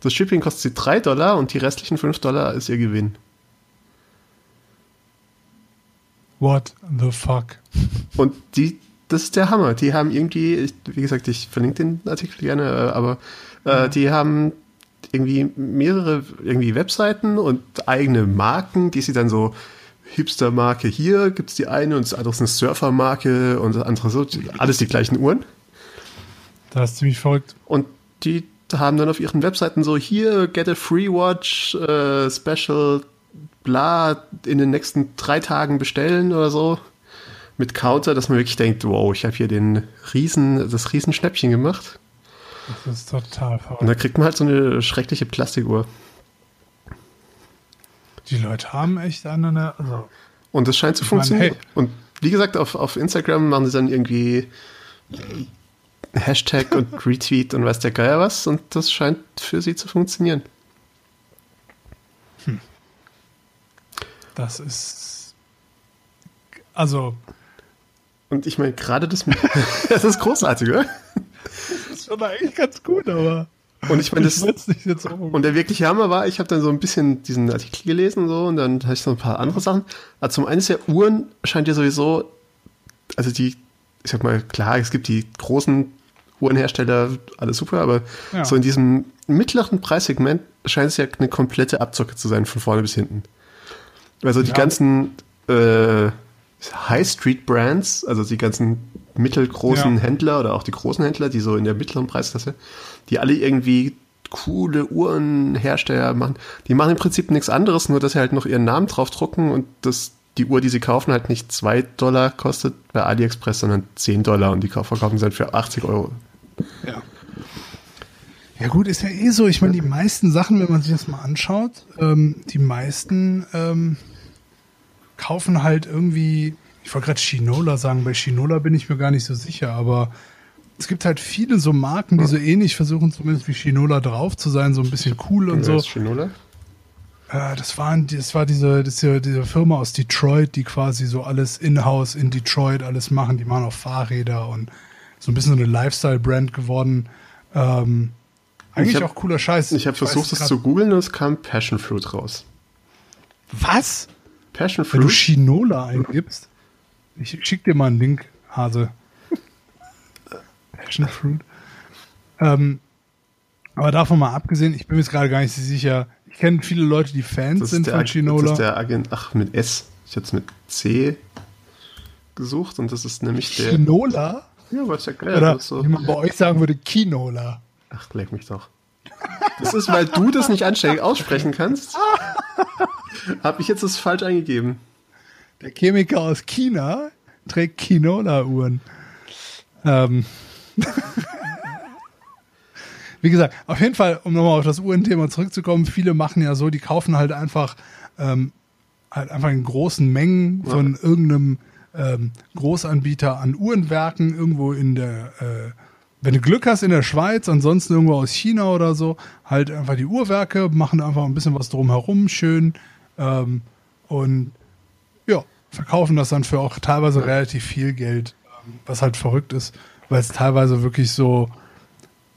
Das Shipping kostet sie 3 Dollar und die restlichen 5 Dollar ist ihr Gewinn. What the fuck? Und die, das ist der Hammer. Die haben irgendwie, wie gesagt, ich verlinke den Artikel gerne, äh, aber äh, die haben irgendwie mehrere irgendwie Webseiten und eigene Marken, die sie dann so Hipster-Marke hier gibt es die eine und das andere ist eine Surfer-Marke und das andere so, alles die gleichen Uhren. Das ist ziemlich verrückt. Und die haben dann auf ihren Webseiten so hier get a free watch äh, special bla in den nächsten drei Tagen bestellen oder so mit Counter, dass man wirklich denkt, wow, ich habe hier den riesen das riesen Schnäppchen gemacht. Das ist total verrückt. Und da kriegt man halt so eine schreckliche Plastikuhr. Die Leute haben echt eine. Also und das scheint zu funktionieren. Meine, hey. Und wie gesagt, auf, auf Instagram machen sie dann irgendwie Hashtag und Retweet und weiß der Geier was und das scheint für sie zu funktionieren. Hm. Das ist. Also. Und ich meine, gerade das. das ist großartig, oder? Das ist schon eigentlich ganz gut, aber. Und ich meine, das. Jetzt und der wirkliche Hammer war, ich habe dann so ein bisschen diesen Artikel gelesen so und dann habe ich so ein paar andere Sachen. Also zum einen ist ja Uhren scheint ja sowieso, also die, ich sag mal, klar, es gibt die großen Uhrenhersteller, alles super, aber ja. so in diesem mittleren Preissegment scheint es ja eine komplette Abzocke zu sein, von vorne bis hinten. Also die ja. ganzen äh, High Street Brands, also die ganzen mittelgroßen ja. Händler oder auch die großen Händler, die so in der mittleren Preisklasse, die alle irgendwie coole Uhrenhersteller machen, die machen im Prinzip nichts anderes, nur dass sie halt noch ihren Namen drauf drucken und das, die Uhr, die sie kaufen, halt nicht 2 Dollar kostet bei AliExpress, sondern 10 Dollar und die verkaufen sie halt für 80 Euro. Ja. Ja gut, ist ja eh so. Ich meine, die meisten Sachen, wenn man sich das mal anschaut, ähm, die meisten ähm, kaufen halt irgendwie ich wollte gerade Shinola sagen, bei Shinola bin ich mir gar nicht so sicher, aber es gibt halt viele so Marken, die so ähnlich versuchen, zumindest wie Shinola drauf zu sein, so ein bisschen cool und so. Shinola? Äh, das, waren, das war diese, das diese, diese Firma aus Detroit, die quasi so alles in-house in Detroit alles machen. Die machen auch Fahrräder und so ein bisschen so eine Lifestyle-Brand geworden. Ähm, eigentlich hab, auch cooler Scheiß. Ich habe versucht, es zu googeln und es kam Passion Fruit raus. Was? Passion Fruit? Wenn du Shinola eingibst. Ich schick dir mal einen Link, Hase. Passion Fruit. Ähm, aber davon mal abgesehen, ich bin mir jetzt gerade gar nicht so sicher. Ich kenne viele Leute, die Fans sind von Chinola. Das ist der Agent, ach, mit S. Ich hätte es mit C gesucht und das ist nämlich der. Chinola? Ja, was ja geil. Oder so. wie man bei euch sagen würde, Kinola. Ach, leck mich doch. Das ist, weil du das nicht anständig aussprechen kannst. Habe ich jetzt das falsch eingegeben. Der Chemiker aus China trägt Kinola-Uhren. Ähm. Wie gesagt, auf jeden Fall, um nochmal auf das Uhrenthema zurückzukommen, viele machen ja so, die kaufen halt einfach ähm, halt einfach in großen Mengen von irgendeinem ähm, Großanbieter an Uhrenwerken irgendwo in der, äh, wenn du Glück hast in der Schweiz, ansonsten irgendwo aus China oder so, halt einfach die Uhrwerke, machen einfach ein bisschen was drumherum schön ähm, und ja, verkaufen das dann für auch teilweise relativ viel Geld, was halt verrückt ist, weil es teilweise wirklich so,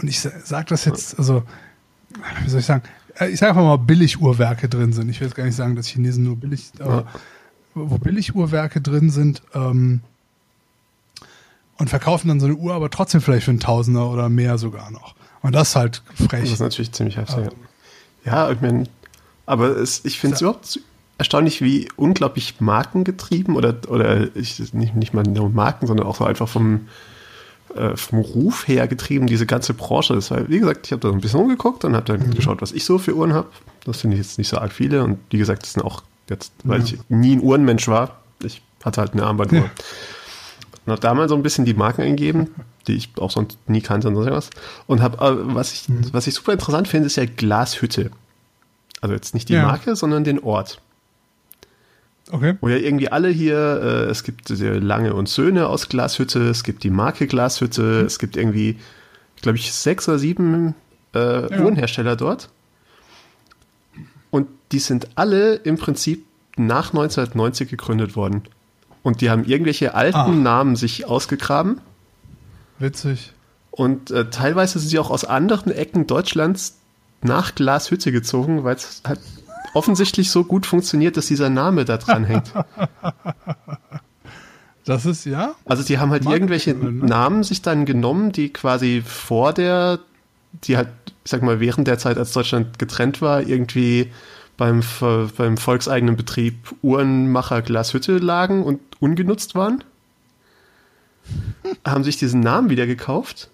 und ich sage das jetzt, also, wie soll ich sagen, äh, ich sage einfach mal Billig-Uhrwerke drin sind. Ich will jetzt gar nicht sagen, dass Chinesen nur billig, aber wo Billig-Uhrwerke drin sind, ähm, und verkaufen dann so eine Uhr, aber trotzdem vielleicht für einen Tausender oder mehr sogar noch. Und das ist halt frech. Das ist natürlich ziemlich heftig. Ähm, ja, ich meine, aber es, ich finde es überhaupt erstaunlich, wie unglaublich markengetrieben oder, oder ich, nicht, nicht mal nur Marken, sondern auch so einfach vom, äh, vom Ruf her getrieben, diese ganze Branche ist. Weil, wie gesagt, ich habe da ein bisschen umgeguckt und habe dann mhm. geschaut, was ich so für Uhren habe. Das finde ich jetzt nicht so arg viele. Und wie gesagt, das sind auch jetzt, weil ja. ich nie ein Uhrenmensch war, ich hatte halt eine Armbanduhr. Ja. Und habe da mal so ein bisschen die Marken eingegeben, die ich auch sonst nie kannte und so was. Und habe, äh, was ich, mhm. was ich super interessant finde, ist ja Glashütte. Also jetzt nicht die ja. Marke, sondern den Ort. Okay. Wo ja irgendwie alle hier, äh, es gibt Lange und Söhne aus Glashütte, es gibt die Marke Glashütte, mhm. es gibt irgendwie, glaube ich, sechs oder sieben äh, ja. Uhrenhersteller dort. Und die sind alle im Prinzip nach 1990 gegründet worden. Und die haben irgendwelche alten ah. Namen sich ausgegraben. Witzig. Und äh, teilweise sind sie auch aus anderen Ecken Deutschlands nach Glashütte gezogen, weil es halt offensichtlich so gut funktioniert, dass dieser Name da dran hängt. Das ist ja. Also die haben halt irgendwelche ne? Namen sich dann genommen, die quasi vor der, die halt, ich sag mal, während der Zeit, als Deutschland getrennt war, irgendwie beim, beim volkseigenen Betrieb Uhrenmacher Glashütte lagen und ungenutzt waren. haben sich diesen Namen wieder gekauft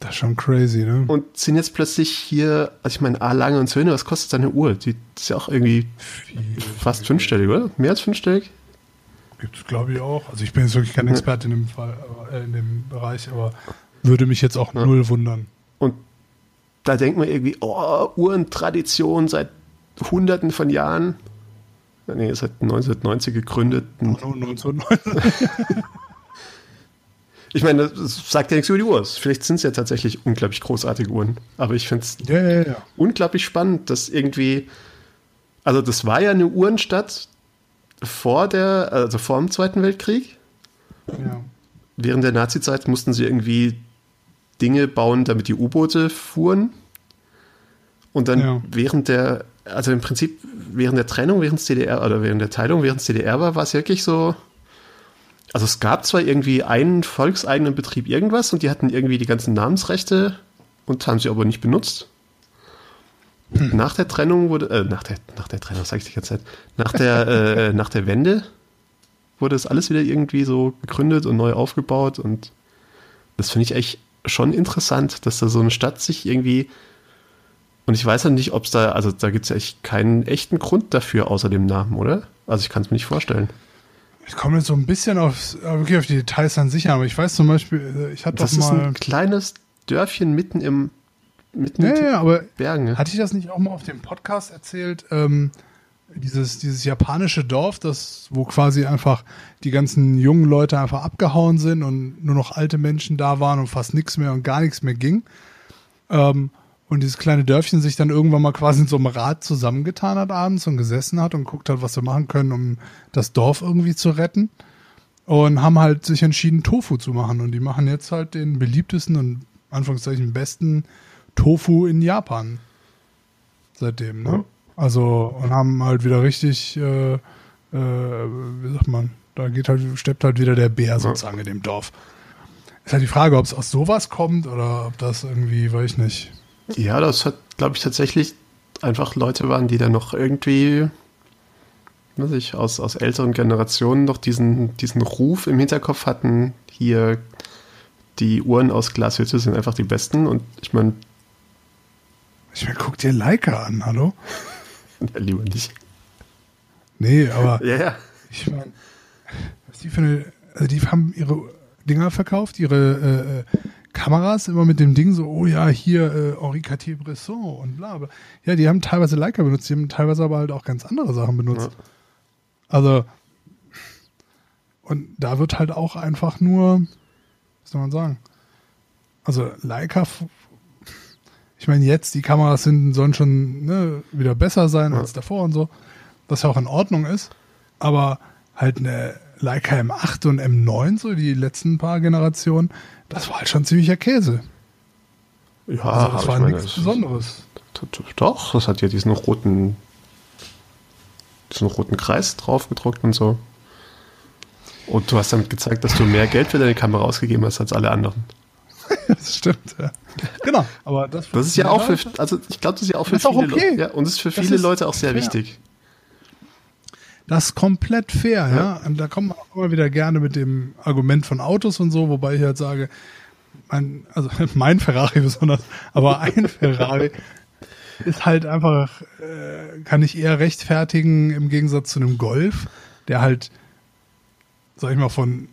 Das ist schon crazy, ne? Und sind jetzt plötzlich hier, also ich meine, A, Lange und Söhne, was kostet seine Uhr? Die ist ja auch irgendwie viel, fast fünfstellig, oder? Mehr als fünfstellig? Gibt es, glaube ich, auch. Also ich bin jetzt wirklich kein Experte in dem Fall, äh, in dem Bereich, aber würde mich jetzt auch ja. null wundern. Und da denkt man irgendwie, oh, Uhrentradition seit hunderten von Jahren. Nee, seit 1990 gegründet. Oh, 1990. ich meine, das sagt ja nichts über die Uhr. Vielleicht sind es ja tatsächlich unglaublich großartige Uhren. Aber ich finde es ja, ja, ja. unglaublich spannend, dass irgendwie, also das war ja eine Uhrenstadt vor der, also vor dem Zweiten Weltkrieg. Während der Nazi-Zeit mussten sie irgendwie Dinge bauen, damit die U-Boote fuhren. Und dann während der, also im Prinzip während der Trennung, während es DDR oder während der Teilung, während es DDR war, war es wirklich so. Also es gab zwar irgendwie einen volkseigenen Betrieb irgendwas und die hatten irgendwie die ganzen Namensrechte und haben sie aber nicht benutzt. Hm. Nach der Trennung wurde, äh, nach der, nach der Trennung, sag ich die ganze Zeit, nach der, äh, nach der Wende wurde es alles wieder irgendwie so gegründet und neu aufgebaut und das finde ich echt schon interessant, dass da so eine Stadt sich irgendwie und ich weiß ja nicht, ob es da, also da gibt es ja echt keinen echten Grund dafür außer dem Namen, oder? Also ich kann es mir nicht vorstellen. Ich komme jetzt so ein bisschen auf, äh, wirklich auf die Details an sich an, aber ich weiß zum Beispiel, äh, ich hatte das doch mal. Das ist ein kleines Dörfchen mitten im mitten ja, in ja, aber Bergen. Hatte ich das nicht auch mal auf dem Podcast erzählt? Ähm, dieses, dieses japanische Dorf, das, wo quasi einfach die ganzen jungen Leute einfach abgehauen sind und nur noch alte Menschen da waren und fast nichts mehr und gar nichts mehr ging. Ähm, und dieses kleine Dörfchen sich dann irgendwann mal quasi in so einem Rad zusammengetan hat abends und gesessen hat und guckt hat, was sie machen können, um das Dorf irgendwie zu retten. Und haben halt sich entschieden, Tofu zu machen. Und die machen jetzt halt den beliebtesten und Anführungszeichen besten Tofu in Japan. Seitdem, ne? Also, und haben halt wieder richtig, äh, äh, wie sagt man, da geht halt, steppt halt wieder der Bär sozusagen in dem Dorf. Ist halt die Frage, ob es aus sowas kommt oder ob das irgendwie, weiß ich nicht. Ja, das hat, glaube ich, tatsächlich einfach Leute waren, die dann noch irgendwie, weiß ich, aus, aus älteren Generationen noch diesen, diesen Ruf im Hinterkopf hatten, hier die Uhren aus Glashütte sind einfach die besten und ich meine. Ich meine, guck dir Leica an, hallo? Na, lieber nicht. Nee, aber. ja, ja. Ich meine, was die für eine. Also die haben ihre Dinger verkauft, ihre äh, äh Kameras immer mit dem Ding so, oh ja, hier äh, Henri Cartier-Bresson und bla, bla. Ja, die haben teilweise Leica benutzt, die haben teilweise aber halt auch ganz andere Sachen benutzt. Ja. Also, und da wird halt auch einfach nur, was soll man sagen? Also Leica, ich meine jetzt, die Kameras sind, sollen schon ne, wieder besser sein ja. als davor und so, was ja auch in Ordnung ist, aber halt eine Leica M8 und M9, so die letzten paar Generationen, das war halt schon ziemlicher Käse. Ja, also das war meine, nichts Besonderes. Doch, das hat ja diesen roten, diesen roten Kreis drauf gedruckt und so. Und du hast damit gezeigt, dass du mehr Geld für deine Kamera ausgegeben hast als alle anderen. das stimmt, ja. Genau, aber das, das ist ja auch für, also ich glaube, das ist ja auch für viele okay. Leute. Ja, und es ist für viele ist Leute auch sehr fair. wichtig. Das ist komplett fair, ja. ja. Und da man auch immer wieder gerne mit dem Argument von Autos und so, wobei ich halt sage, mein, also mein Ferrari besonders, aber ein Ferrari ist halt einfach, äh, kann ich eher rechtfertigen im Gegensatz zu einem Golf, der halt, sag ich mal, von,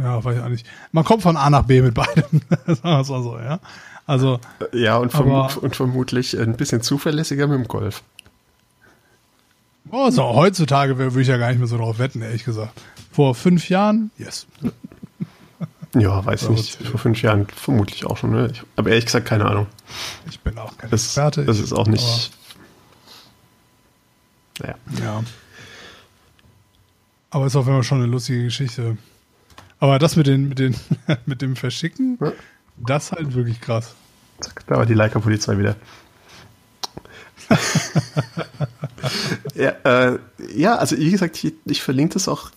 ja, weiß ich auch nicht, man kommt von A nach B mit beidem, sagen wir es mal so, ja. Also, ja, und, verm aber, und vermutlich ein bisschen zuverlässiger mit dem Golf. Oh, so, heutzutage würde ich ja gar nicht mehr so drauf wetten, ehrlich gesagt. Vor fünf Jahren, yes. Ja, weiß nicht. Vor fünf Jahren vermutlich auch schon. Ne? Ich, aber ehrlich gesagt, keine Ahnung. Ich bin auch kein das, Experte. Das ist auch nicht. naja. Ja. Aber ist auf jeden Fall schon eine lustige Geschichte. Aber das mit, den, mit, den, mit dem Verschicken, ja. das halt wirklich krass. Da war die Leica-Polizei wieder. ja, äh, ja, also wie gesagt, ich, ich verlinke das auch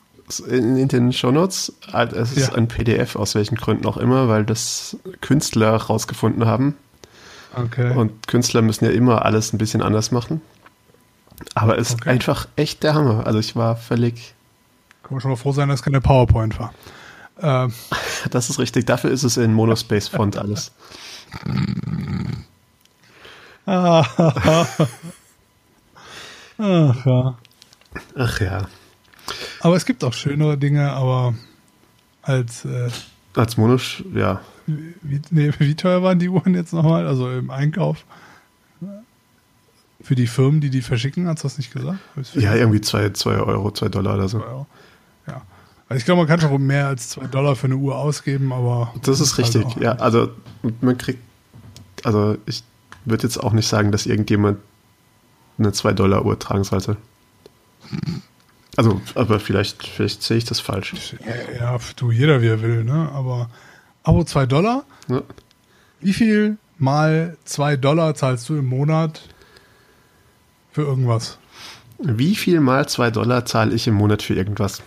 in, in den Shownotes. Es ist ja. ein PDF, aus welchen Gründen auch immer, weil das Künstler rausgefunden haben. Okay. Und Künstler müssen ja immer alles ein bisschen anders machen. Aber es okay. ist einfach echt der Hammer. Also ich war völlig. Kann man schon mal froh sein, dass es keine PowerPoint war. Ähm. Das ist richtig. Dafür ist es in Monospace-Font alles. Ach ja. Ach ja. Aber es gibt auch schönere Dinge, aber als äh, als Monos, ja. Wie, nee, wie teuer waren die Uhren jetzt nochmal? Also im Einkauf? Für die Firmen, die die verschicken, hat es das nicht gesagt? Ja, irgendwie 2 Euro, 2 Dollar oder so. Ja. Also ich glaube, man kann schon mehr als 2 Dollar für eine Uhr ausgeben, aber. Das ist richtig, halt ja. Also man kriegt, also ich würde jetzt auch nicht sagen, dass irgendjemand eine 2-Dollar-Uhr tragen sollte. Also, aber vielleicht, vielleicht sehe ich das falsch. Ja, ja, du, jeder wie er will, ne? Aber Abo 2 Dollar? Ja. Wie viel mal 2 Dollar zahlst du im Monat für irgendwas? Wie viel mal 2 Dollar zahle ich im Monat für irgendwas?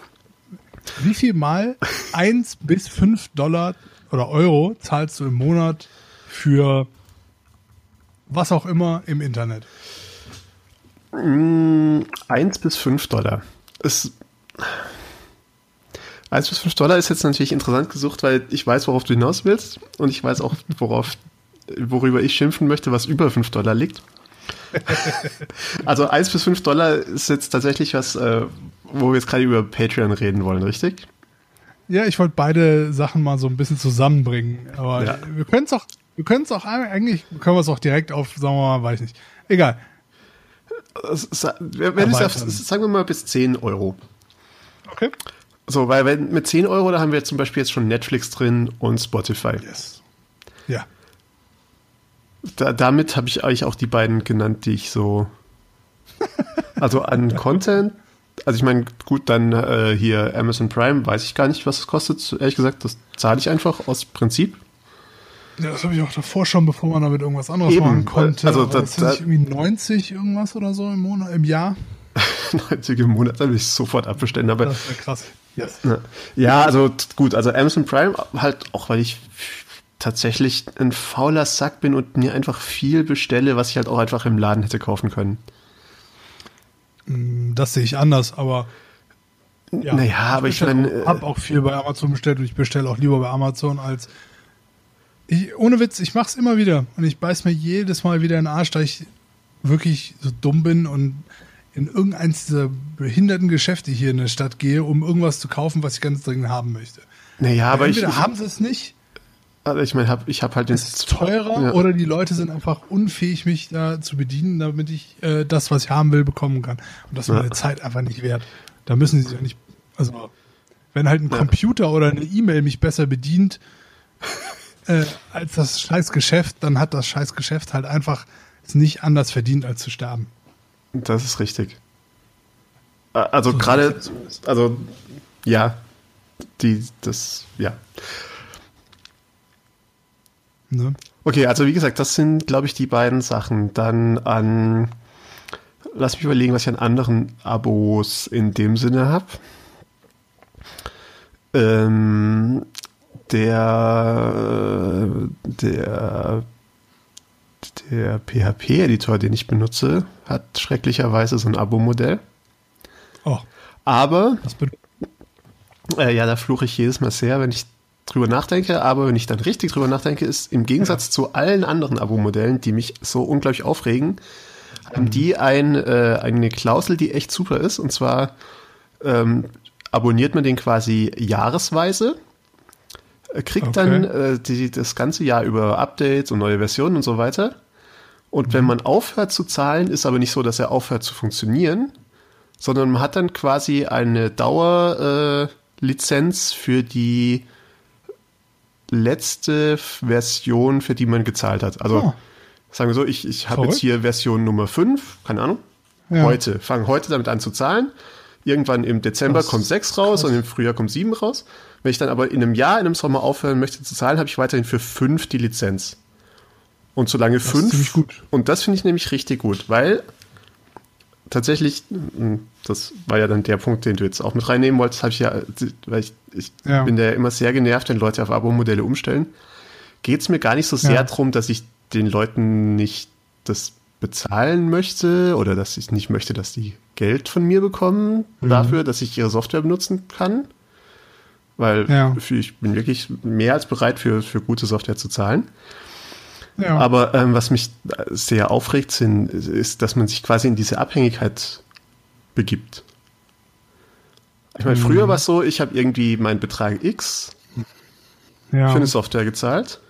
Wie viel mal 1 bis 5 Dollar oder Euro zahlst du im Monat für was auch immer im Internet? 1 mm, bis 5 Dollar. Ist 1 bis 5 Dollar ist jetzt natürlich interessant gesucht, weil ich weiß, worauf du hinaus willst und ich weiß auch, worauf, worüber ich schimpfen möchte, was über 5 Dollar liegt. also 1 bis 5 Dollar ist jetzt tatsächlich was, äh, wo wir jetzt gerade über Patreon reden wollen, richtig? Ja, ich wollte beide Sachen mal so ein bisschen zusammenbringen. Aber ja. wir können es auch, wir können es auch eigentlich, können wir es auch direkt auf, sagen wir mal, weiß nicht. Egal. Wenn auf, sagen wir mal bis 10 Euro. Okay. So, weil wenn, mit 10 Euro, da haben wir zum Beispiel jetzt schon Netflix drin und Spotify. Yes. Ja. Da, damit habe ich eigentlich auch die beiden genannt, die ich so. Also an Content. Also ich meine, gut, dann äh, hier Amazon Prime, weiß ich gar nicht, was es kostet. Ehrlich gesagt, das zahle ich einfach aus Prinzip. Ja, das habe ich auch davor schon, bevor man damit irgendwas anderes Eben. machen konnte. Also das, das ist irgendwie 90 irgendwas oder so im Monat, im Jahr. 90 im Monat, da will ich sofort abbestellen. Aber das wäre krass. Yes. Ja, also gut, also Amazon Prime halt auch, weil ich tatsächlich ein fauler Sack bin und mir einfach viel bestelle, was ich halt auch einfach im Laden hätte kaufen können. Mm, das sehe ich anders, aber ja, naja, aber ich meine. Ich habe auch viel bei Amazon bestellt und ich bestelle auch lieber bei Amazon als. Ich, ohne Witz, ich mache es immer wieder und ich beiß mir jedes Mal wieder in den Arsch, da ich wirklich so dumm bin und in irgendeins dieser behinderten Geschäfte hier in der Stadt gehe, um irgendwas zu kaufen, was ich ganz dringend haben möchte. Naja, aber Entweder ich. haben sie es nicht. Also ich meine, hab, ich habe halt den. Es ist teurer ja. oder die Leute sind einfach unfähig, mich da zu bedienen, damit ich äh, das, was ich haben will, bekommen kann. Und das ist ja. meine Zeit einfach nicht wert. Da müssen sie sich ja nicht. Also, wenn halt ein ja. Computer oder eine E-Mail mich besser bedient äh, als das scheiß Geschäft, dann hat das scheiß Geschäft halt einfach es nicht anders verdient, als zu sterben. Das ist richtig. Also so gerade, also ja, die, das, ja. Ne? Okay, also wie gesagt, das sind, glaube ich, die beiden Sachen. Dann an, lass mich überlegen, was ich an anderen Abos in dem Sinne habe. Ähm, der, der der PHP-Editor, den ich benutze, hat schrecklicherweise so ein Abo-Modell. Oh. Aber, äh, ja, da fluche ich jedes Mal sehr, wenn ich drüber nachdenke. Aber wenn ich dann richtig drüber nachdenke, ist im Gegensatz ja. zu allen anderen Abo-Modellen, die mich so unglaublich aufregen, mhm. haben die ein, äh, eine Klausel, die echt super ist. Und zwar ähm, abonniert man den quasi jahresweise kriegt okay. dann äh, die, das ganze Jahr über Updates und neue Versionen und so weiter. Und mhm. wenn man aufhört zu zahlen, ist aber nicht so, dass er aufhört zu funktionieren, sondern man hat dann quasi eine Dauerlizenz äh, für die letzte Version, für die man gezahlt hat. Also oh. sagen wir so, ich, ich habe jetzt hier Version Nummer 5, keine Ahnung, ja. heute, fange heute damit an zu zahlen. Irgendwann im Dezember das kommt 6 raus krass. und im Frühjahr kommt 7 raus. Wenn ich dann aber in einem Jahr, in einem Sommer aufhören möchte zu zahlen, habe ich weiterhin für fünf die Lizenz. Und solange das fünf. Und das finde ich nämlich richtig gut, weil tatsächlich, hm, das war ja dann der Punkt, den du jetzt auch mit reinnehmen wolltest, habe ich ja, weil ich, ich ja. bin ja immer sehr genervt, wenn Leute auf Abo-Modelle umstellen. Geht es mir gar nicht so sehr ja. darum, dass ich den Leuten nicht das bezahlen möchte oder dass ich nicht möchte, dass die Geld von mir bekommen mhm. dafür, dass ich ihre Software benutzen kann, weil ja. ich bin wirklich mehr als bereit für, für gute Software zu zahlen. Ja. Aber ähm, was mich sehr aufregt, sind, ist, dass man sich quasi in diese Abhängigkeit begibt. Ich meine, früher mhm. war es so, ich habe irgendwie meinen Betrag X ja. für eine Software gezahlt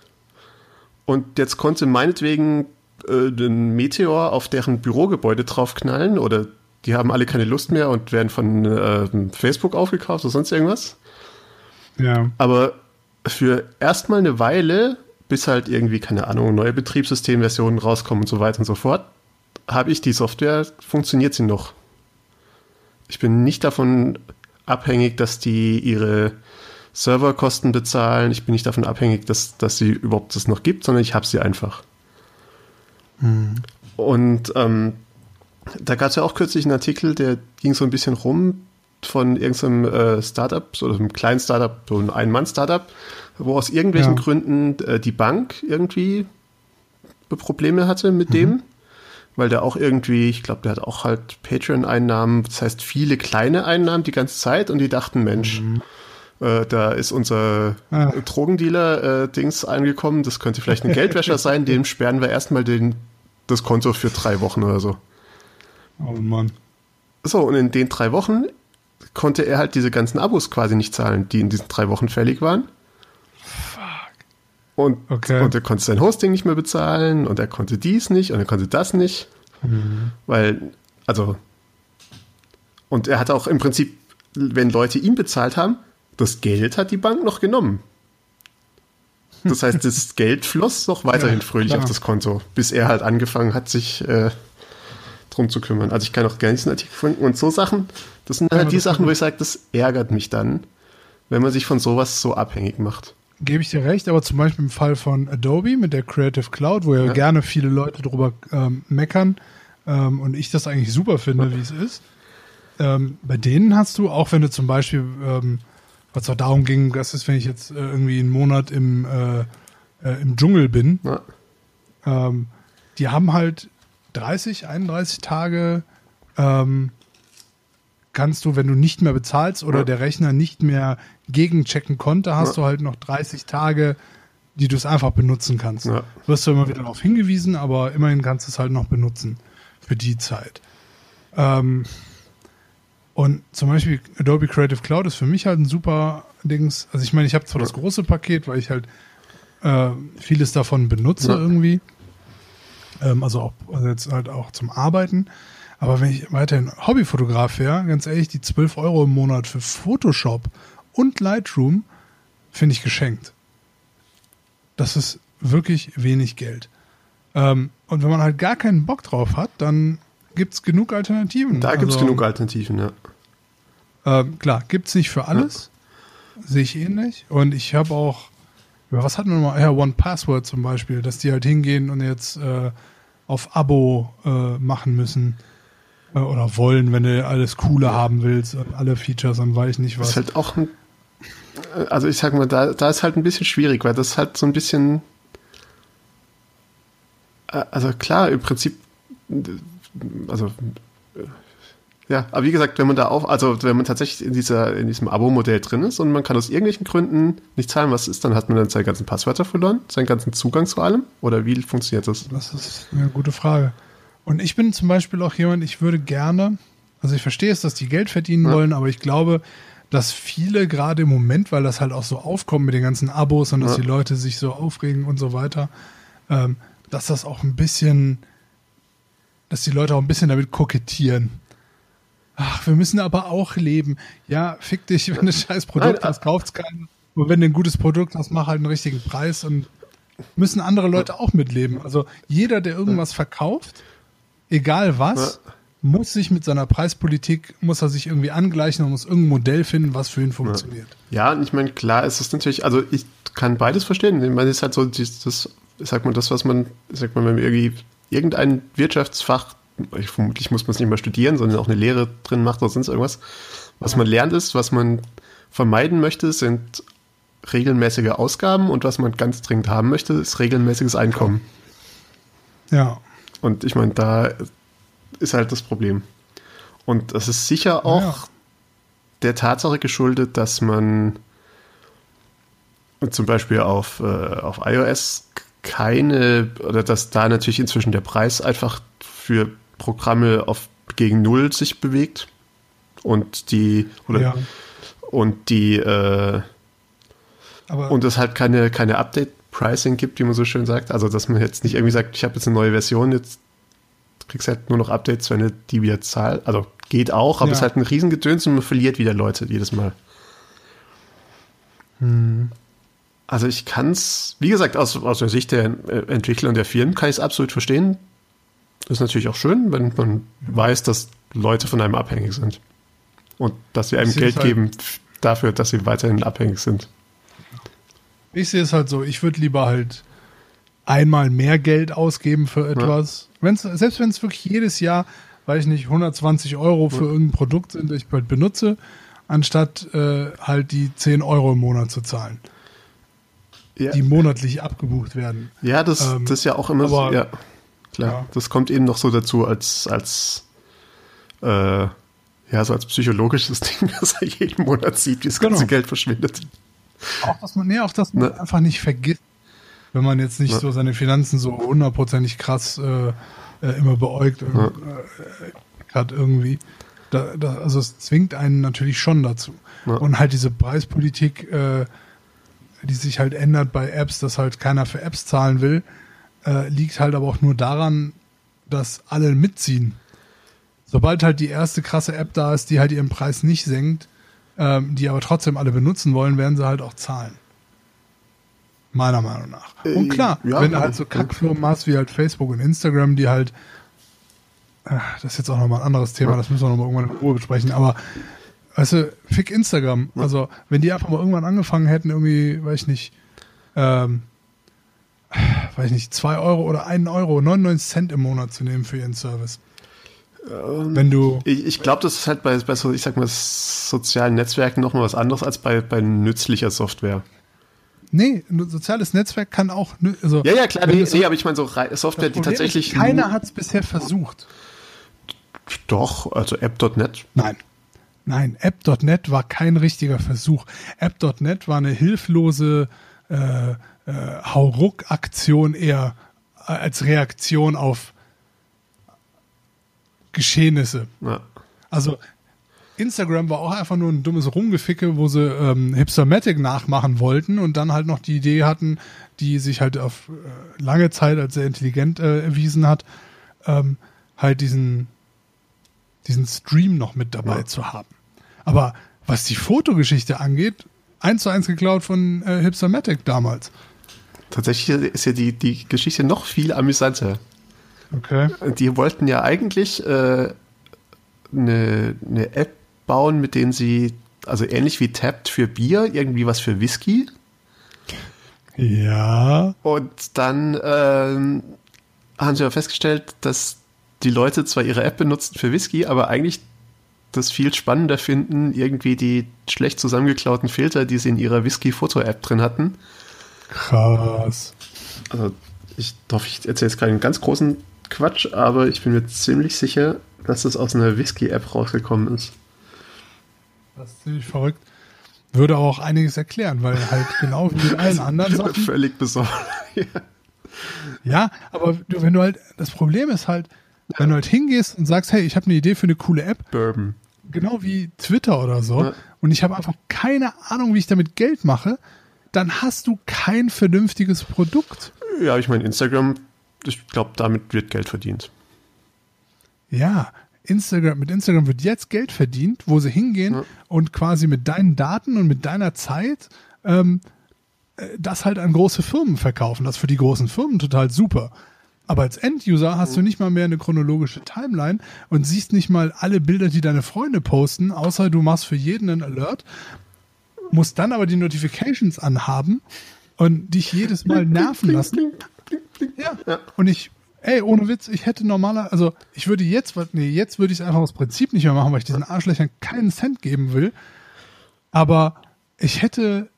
und jetzt konnte meinetwegen äh, den Meteor auf deren Bürogebäude draufknallen oder die haben alle keine Lust mehr und werden von äh, Facebook aufgekauft oder sonst irgendwas. Ja. Aber für erstmal eine Weile, bis halt irgendwie, keine Ahnung, neue Betriebssystemversionen rauskommen und so weiter und so fort, habe ich die Software, funktioniert sie noch. Ich bin nicht davon abhängig, dass die ihre Serverkosten bezahlen. Ich bin nicht davon abhängig, dass, dass sie überhaupt das noch gibt, sondern ich habe sie einfach. Mhm. Und ähm, da gab es ja auch kürzlich einen Artikel, der ging so ein bisschen rum von irgendeinem äh, Startup, so einem kleinen Startup, so ein Ein-Mann-Startup, wo aus irgendwelchen ja. Gründen äh, die Bank irgendwie Probleme hatte mit mhm. dem, weil der auch irgendwie, ich glaube, der hat auch halt Patreon-Einnahmen, das heißt viele kleine Einnahmen die ganze Zeit und die dachten, Mensch, mhm. äh, da ist unser ah. Drogendealer-Dings äh, angekommen, das könnte vielleicht ein Geldwäscher sein, dem sperren wir erstmal den, das Konto für drei Wochen oder so. Oh Mann. So, und in den drei Wochen konnte er halt diese ganzen Abos quasi nicht zahlen, die in diesen drei Wochen fällig waren. Fuck. Und, okay. und er konnte sein Hosting nicht mehr bezahlen und er konnte dies nicht und er konnte das nicht. Mhm. Weil, also, und er hat auch im Prinzip, wenn Leute ihm bezahlt haben, das Geld hat die Bank noch genommen. Das heißt, das Geld floss noch weiterhin ja, fröhlich klar. auf das Konto, bis er halt angefangen hat, sich äh, drum zu kümmern. Also ich kann auch gerne diesen Artikel finden. Und so Sachen, das sind halt die Sachen, wo ich sage, das ärgert mich dann, wenn man sich von sowas so abhängig macht. Gebe ich dir recht, aber zum Beispiel im Fall von Adobe mit der Creative Cloud, wo ja, ja. gerne viele Leute drüber ähm, meckern ähm, und ich das eigentlich super finde, ja. wie es ist. Ähm, bei denen hast du, auch wenn du zum Beispiel, ähm, was auch darum ging, das ist, wenn ich jetzt äh, irgendwie einen Monat im, äh, äh, im Dschungel bin, ja. Ähm, die haben halt 30, 31 Tage ähm, kannst du, wenn du nicht mehr bezahlst oder ja. der Rechner nicht mehr gegenchecken konnte, hast ja. du halt noch 30 Tage, die du es einfach benutzen kannst. Ja. Wirst du immer wieder darauf hingewiesen, aber immerhin kannst du es halt noch benutzen für die Zeit. Ähm, und zum Beispiel Adobe Creative Cloud ist für mich halt ein super Dings. Also ich meine, ich habe zwar das große Paket, weil ich halt äh, vieles davon benutze irgendwie. Ähm, also auch also jetzt halt auch zum Arbeiten. Aber wenn ich weiterhin Hobbyfotograf wäre, ganz ehrlich, die 12 Euro im Monat für Photoshop und Lightroom finde ich geschenkt. Das ist wirklich wenig Geld. Ähm, und wenn man halt gar keinen Bock drauf hat, dann gibt es genug Alternativen. Da gibt es also, genug Alternativen, ja. Ähm, klar, gibt es nicht für alles. Ja. Sehe ich ähnlich. Und ich habe auch, was hatten wir mal? Ja, One Password zum Beispiel, dass die halt hingehen und jetzt äh, auf Abo äh, machen müssen äh, oder wollen, wenn du alles Coole haben willst und alle Features und weiß nicht was. Das ist halt auch ein, also ich sag mal, da, da ist halt ein bisschen schwierig, weil das halt so ein bisschen, äh, also klar, im Prinzip, also ja, aber wie gesagt, wenn man da auch, also wenn man tatsächlich in dieser, in diesem Abo-Modell drin ist und man kann aus irgendwelchen Gründen nicht zahlen, was ist, dann hat man dann seine ganzen Passwörter verloren, seinen ganzen Zugang zu allem? Oder wie funktioniert das? Das ist eine gute Frage. Und ich bin zum Beispiel auch jemand, ich würde gerne, also ich verstehe es, dass die Geld verdienen ja. wollen, aber ich glaube, dass viele gerade im Moment, weil das halt auch so aufkommt mit den ganzen Abos und dass ja. die Leute sich so aufregen und so weiter, ähm, dass das auch ein bisschen, dass die Leute auch ein bisschen damit kokettieren ach, wir müssen aber auch leben. Ja, fick dich, wenn du ein scheiß Produkt hast, kauft's keinen. Und wenn du ein gutes Produkt hast, mach halt einen richtigen Preis und müssen andere Leute auch mitleben. Also jeder, der irgendwas verkauft, egal was, muss sich mit seiner Preispolitik, muss er sich irgendwie angleichen und muss irgendein Modell finden, was für ihn funktioniert. Ja, und ich meine, klar ist es natürlich, also ich kann beides verstehen. Ich meine, es ist halt so, das, sag mal, das, was man, sag mal, wenn man irgendwie irgendein Wirtschaftsfach ich, vermutlich muss man es nicht mal studieren, sondern auch eine Lehre drin macht oder sonst irgendwas. Was man lernt ist, was man vermeiden möchte, sind regelmäßige Ausgaben und was man ganz dringend haben möchte, ist regelmäßiges Einkommen. Ja. Und ich meine, da ist halt das Problem. Und das ist sicher auch ja. der Tatsache geschuldet, dass man zum Beispiel auf, äh, auf iOS keine, oder dass da natürlich inzwischen der Preis einfach für Programme auf gegen Null sich bewegt und die oder ja. und die äh, und es halt keine, keine Update-Pricing gibt, wie man so schön sagt. Also dass man jetzt nicht irgendwie sagt, ich habe jetzt eine neue Version, jetzt kriegst halt nur noch Updates, wenn du die wieder zahlst. Also geht auch, aber ja. es ist halt ein Riesengedöns und man verliert wieder Leute jedes Mal. Hm. Also ich kann es, wie gesagt, aus, aus der Sicht der Entwickler und der Firmen kann ich es absolut verstehen. Ist natürlich auch schön, wenn man weiß, dass Leute von einem abhängig sind. Und dass sie einem Geld halt geben dafür, dass sie weiterhin abhängig sind. Ich sehe es halt so, ich würde lieber halt einmal mehr Geld ausgeben für etwas. Ja. Wenn's, selbst wenn es wirklich jedes Jahr, weiß ich nicht, 120 Euro für ja. irgendein Produkt sind, das ich bald benutze, anstatt äh, halt die 10 Euro im Monat zu zahlen. Ja. Die monatlich abgebucht werden. Ja, das, ähm, das ist ja auch immer so. Ja, klar. Das kommt eben noch so dazu als, als äh, ja, so als psychologisches Ding, dass er jeden Monat sieht, wie das genau. ganze Geld verschwindet. Auch, dass man, nee, auch, dass man ne? einfach nicht vergisst, wenn man jetzt nicht ne? so seine Finanzen so hundertprozentig krass äh, äh, immer beäugt ne? äh, hat irgendwie. Da, da, also es zwingt einen natürlich schon dazu. Ne? Und halt diese Preispolitik, äh, die sich halt ändert bei Apps, dass halt keiner für Apps zahlen will, äh, liegt halt aber auch nur daran, dass alle mitziehen. Sobald halt die erste krasse App da ist, die halt ihren Preis nicht senkt, ähm, die aber trotzdem alle benutzen wollen, werden sie halt auch zahlen. Meiner Meinung nach. Äh, und klar, ja, wenn du halt so Kackfirmen hast wie halt Facebook und Instagram, die halt, äh, das ist jetzt auch nochmal ein anderes Thema, das müssen wir nochmal irgendwann in Ruhe besprechen, aber weißt du, fick Instagram. Also, wenn die einfach mal irgendwann angefangen hätten, irgendwie, weiß ich nicht, ähm, weiß ich nicht, 2 Euro oder 1 Euro, 99 Cent im Monat zu nehmen für ihren Service. Ähm, Wenn du. Ich, ich glaube, das ist halt bei, bei so, ich sag mal, sozialen Netzwerken nochmal was anderes als bei, bei nützlicher Software. Nee, ein soziales Netzwerk kann auch. Also, ja, ja, klar, nee, nee, aber ich meine so Software, die tatsächlich. Ist, keiner hat es bisher versucht. Doch, also App.net. Nein. Nein, App.net war kein richtiger Versuch. App.net war eine hilflose äh, äh, Hauruck-Aktion eher äh, als Reaktion auf Geschehnisse. Ja. Also Instagram war auch einfach nur ein dummes Rumgeficke, wo sie ähm, Hipstermatic nachmachen wollten und dann halt noch die Idee hatten, die sich halt auf äh, lange Zeit als sehr intelligent äh, erwiesen hat, ähm, halt diesen, diesen Stream noch mit dabei ja. zu haben. Aber was die Fotogeschichte angeht, eins zu eins geklaut von äh, Hipstermatic damals. Tatsächlich ist ja die, die Geschichte noch viel amüsanter. Okay. Die wollten ja eigentlich äh, eine, eine App bauen, mit denen sie, also ähnlich wie Tapped für Bier, irgendwie was für Whisky. Ja. Und dann ähm, haben sie aber festgestellt, dass die Leute zwar ihre App benutzen für Whisky, aber eigentlich das viel spannender finden, irgendwie die schlecht zusammengeklauten Filter, die sie in ihrer Whisky-Foto-App drin hatten. Krass. Also ich hoffe, ich erzähle jetzt keinen ganz großen Quatsch, aber ich bin mir ziemlich sicher, dass das aus einer Whisky-App rausgekommen ist. Das ist ziemlich verrückt. Würde auch einiges erklären, weil halt genau wie mit allen anderen Sachen. Völlig besorgt. ja. ja, aber du, wenn du halt, das Problem ist halt, wenn du halt hingehst und sagst, hey, ich habe eine Idee für eine coole App. Bourbon. Genau wie Twitter oder so. Ja. Und ich habe einfach keine Ahnung, wie ich damit Geld mache. Dann hast du kein vernünftiges Produkt. Ja, ich meine, Instagram ich glaube, damit wird Geld verdient. Ja, Instagram, mit Instagram wird jetzt Geld verdient, wo sie hingehen ja. und quasi mit deinen Daten und mit deiner Zeit ähm, äh, das halt an große Firmen verkaufen. Das ist für die großen Firmen total super. Aber als Enduser hast du nicht mal mehr eine chronologische Timeline und siehst nicht mal alle Bilder, die deine Freunde posten, außer du machst für jeden einen Alert, musst dann aber die Notifications anhaben und dich jedes Mal nerven lassen. Ja. ja. Und ich, ey, ohne Witz, ich hätte normaler, also ich würde jetzt, nee, jetzt würde ich es einfach aus Prinzip nicht mehr machen, weil ich diesen Arschlöchern keinen Cent geben will. Aber ich hätte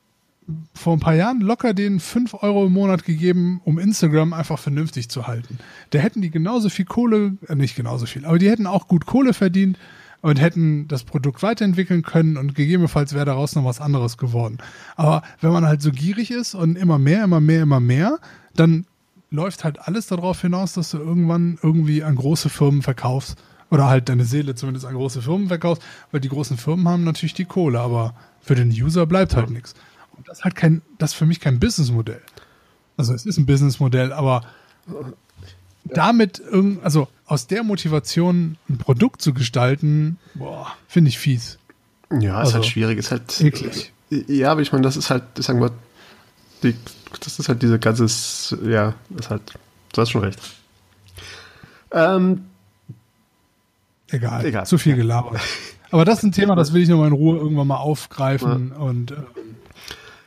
vor ein paar Jahren locker den 5 Euro im Monat gegeben, um Instagram einfach vernünftig zu halten. Da hätten die genauso viel Kohle, äh, nicht genauso viel, aber die hätten auch gut Kohle verdient und hätten das Produkt weiterentwickeln können und gegebenenfalls wäre daraus noch was anderes geworden. Aber wenn man halt so gierig ist und immer mehr, immer mehr, immer mehr, dann läuft halt alles darauf hinaus, dass du irgendwann irgendwie an große Firmen verkaufst oder halt deine Seele zumindest an große Firmen verkaufst, weil die großen Firmen haben natürlich die Kohle, aber für den User bleibt halt nichts. Und das ist halt kein, das ist für mich kein Businessmodell. Also es ist ein Businessmodell, aber damit irgend, also aus der Motivation ein Produkt zu gestalten, boah, finde ich fies. Ja, ist Also, halt schwierig, ist halt. eklig. Ja, aber ich meine, das ist halt, ich sag mal, die, das ist halt diese ganze, ja, ist halt, du hast schon recht. Ähm, Egal, Egal. zu viel gelabert. Aber das ist ein Thema, das will ich nochmal in Ruhe irgendwann mal aufgreifen und äh,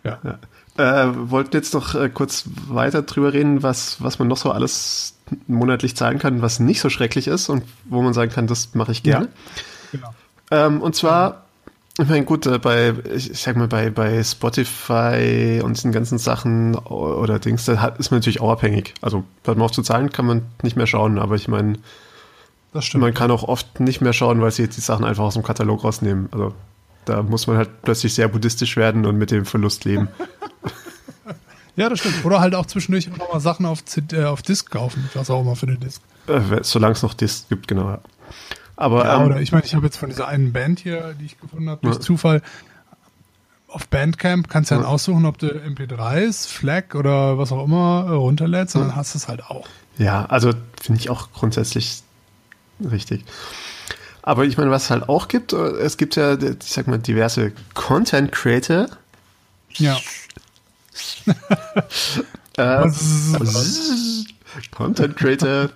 ja. äh, wollten jetzt noch äh, kurz weiter drüber reden, was, was man noch so alles monatlich zahlen kann, was nicht so schrecklich ist und wo man sagen kann, das mache ich gerne. Genau. Ähm, und zwar, ich meine, gut, äh, bei, ich, sag mal, bei, bei Spotify und diesen ganzen Sachen oder Dings, da hat, ist man natürlich auch abhängig. Also, hört man auf zu zahlen, kann man nicht mehr schauen, aber ich meine, Das stimmt. man kann auch oft nicht mehr schauen, weil sie jetzt die Sachen einfach aus dem Katalog rausnehmen. Also, da muss man halt plötzlich sehr buddhistisch werden und mit dem Verlust leben. Ja, das stimmt. Oder halt auch zwischendurch noch mal Sachen auf, CD, äh, auf Disk kaufen, was auch immer für eine Disk. äh, solange es noch Disc gibt, genau. ja. Aber, Ja, ähm, oder ich meine, ich habe jetzt von dieser einen Band hier, die ich gefunden habe, durch Ja. Zufall, auf Bandcamp kannst du dann Ja. aussuchen, ob du MP3s, FLAC oder was auch immer äh, runterlädst und dann hast du es halt auch. Ja, also finde ich auch grundsätzlich richtig. Aber ich meine, was es halt auch gibt, äh, es gibt ja, ich sag mal, diverse Content Creator. Ja. Äh, Content Creator.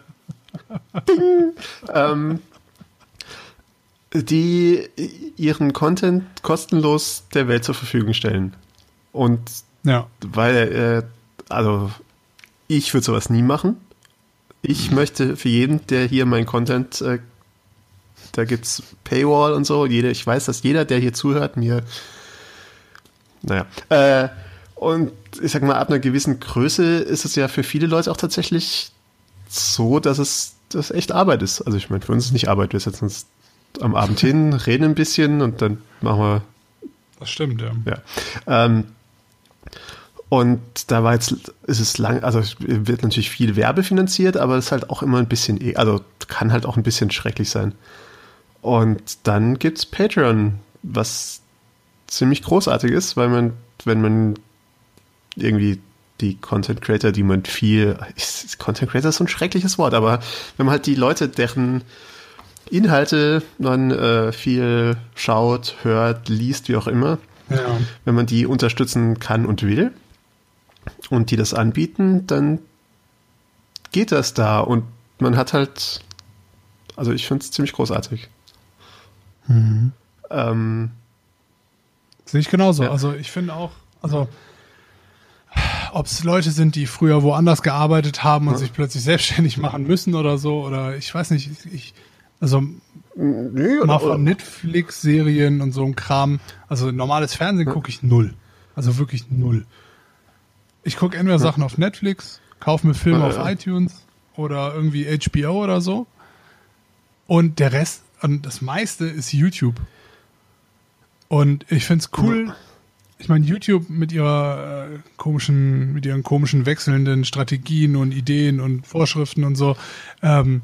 Ding. ähm, die ihren Content kostenlos der Welt zur Verfügung stellen. Und Ja. weil, äh, also ich würde sowas nie machen. Ich möchte für jeden, der hier mein Content, äh, da gibt's Paywall und so. Jeder, ich weiß, dass jeder, der hier zuhört, mir, naja, äh, und ich sag mal, ab einer gewissen Größe ist es ja für viele Leute auch tatsächlich so, dass es das echt Arbeit ist. Also ich meine, für uns ist es nicht Arbeit. Wir setzen uns am Abend hin, reden ein bisschen und dann machen wir Das stimmt, ja. ja. Ähm, und da war jetzt, ist es lang, also wird natürlich viel Werbe finanziert, aber es ist halt auch immer ein bisschen, eh- also kann halt auch ein bisschen schrecklich sein. Und dann gibt's Patreon, was ziemlich großartig ist, weil man, wenn man irgendwie die Content Creator, die man viel, ist, Content Creator ist so ein schreckliches Wort, aber wenn man halt die Leute, deren Inhalte man äh, viel schaut, hört, liest, wie auch immer, Ja. wenn man die unterstützen kann und will und die das anbieten, dann geht das da und man hat halt, also ich finde es ziemlich großartig. Ähm, Sehe ich genauso. Ja. Also ich finde auch, also ob es Leute sind, die früher woanders gearbeitet haben und Ja. sich plötzlich selbstständig machen müssen oder so, oder ich weiß nicht, ich, also nee, mal von Netflix-Serien und so ein Kram. Also normales Fernsehen gucke ich null. Also wirklich null. Ich gucke entweder Sachen auf Netflix, kaufe mir Filme Ja, auf ja. iTunes oder irgendwie HBO oder so. Und der Rest, und das meiste ist YouTube. Und ich finde es cool. Ich meine, YouTube mit ihrer äh, komischen, mit ihren komischen wechselnden Strategien und Ideen und Vorschriften und so, ähm,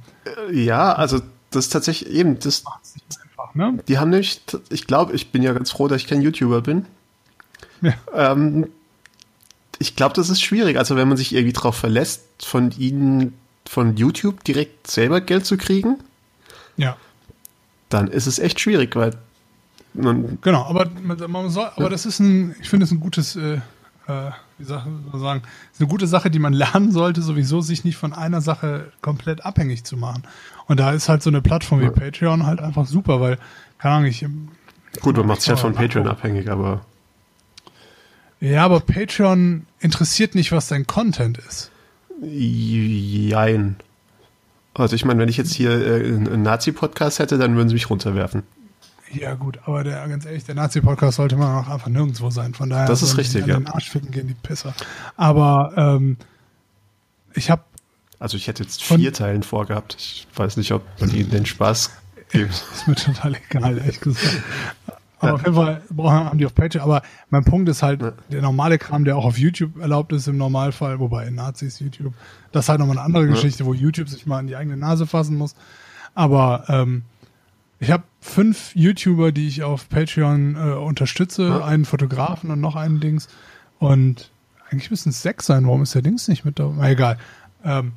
ja, also das ist tatsächlich eben, das, nicht einfach, ne? die haben nämlich, ich glaube, ich bin ja ganz froh, dass ich kein YouTuber bin. Ja. Ähm, ich glaube, das ist schwierig. Also wenn man sich irgendwie darauf verlässt, von ihnen, von YouTube direkt selber Geld zu kriegen, Ja. dann ist es echt schwierig, weil man, Genau, aber man, soll, aber das ist ein, ich finde es ein gutes, äh, äh, wie soll man sagen, ist eine gute Sache, die man lernen sollte, sowieso sich nicht von einer Sache komplett abhängig zu machen. Und da ist halt so eine Plattform wie Ja. Patreon halt einfach super, weil, keine Ahnung, ich, gut, man macht sich halt von Patreon abhängig, aber ja, aber Patreon interessiert nicht, was dein Content ist. jein. Also ich meine, wenn ich jetzt hier äh, einen Nazi-Podcast hätte, dann würden sie mich runterwerfen. Ja, gut, aber der, ganz ehrlich, der Nazi-Podcast sollte man auch einfach nirgendwo sein. Von daher Das ist richtig, ja. den Arsch ficken gehen die Pisser. Aber ähm, ich habe Also ich hätte jetzt vier Teilen vorgehabt. Ich weiß nicht, ob die den Spaß geben. Ist mir total egal, ehrlich gesagt. Aber ja. auf jeden Fall haben die auf Patreon. Aber mein Punkt ist halt, ja. der normale Kram, der auch auf YouTube erlaubt ist im Normalfall, wobei Nazis YouTube, das ist halt nochmal eine andere ja. Geschichte, wo YouTube sich mal in die eigene Nase fassen muss. Aber ähm, ich habe fünf YouTuber, die ich auf Patreon äh, unterstütze, einen Fotografen und noch einen Dings. Und eigentlich müssen es sechs sein. Warum ist der Dings nicht mit dabei? Egal. Ähm,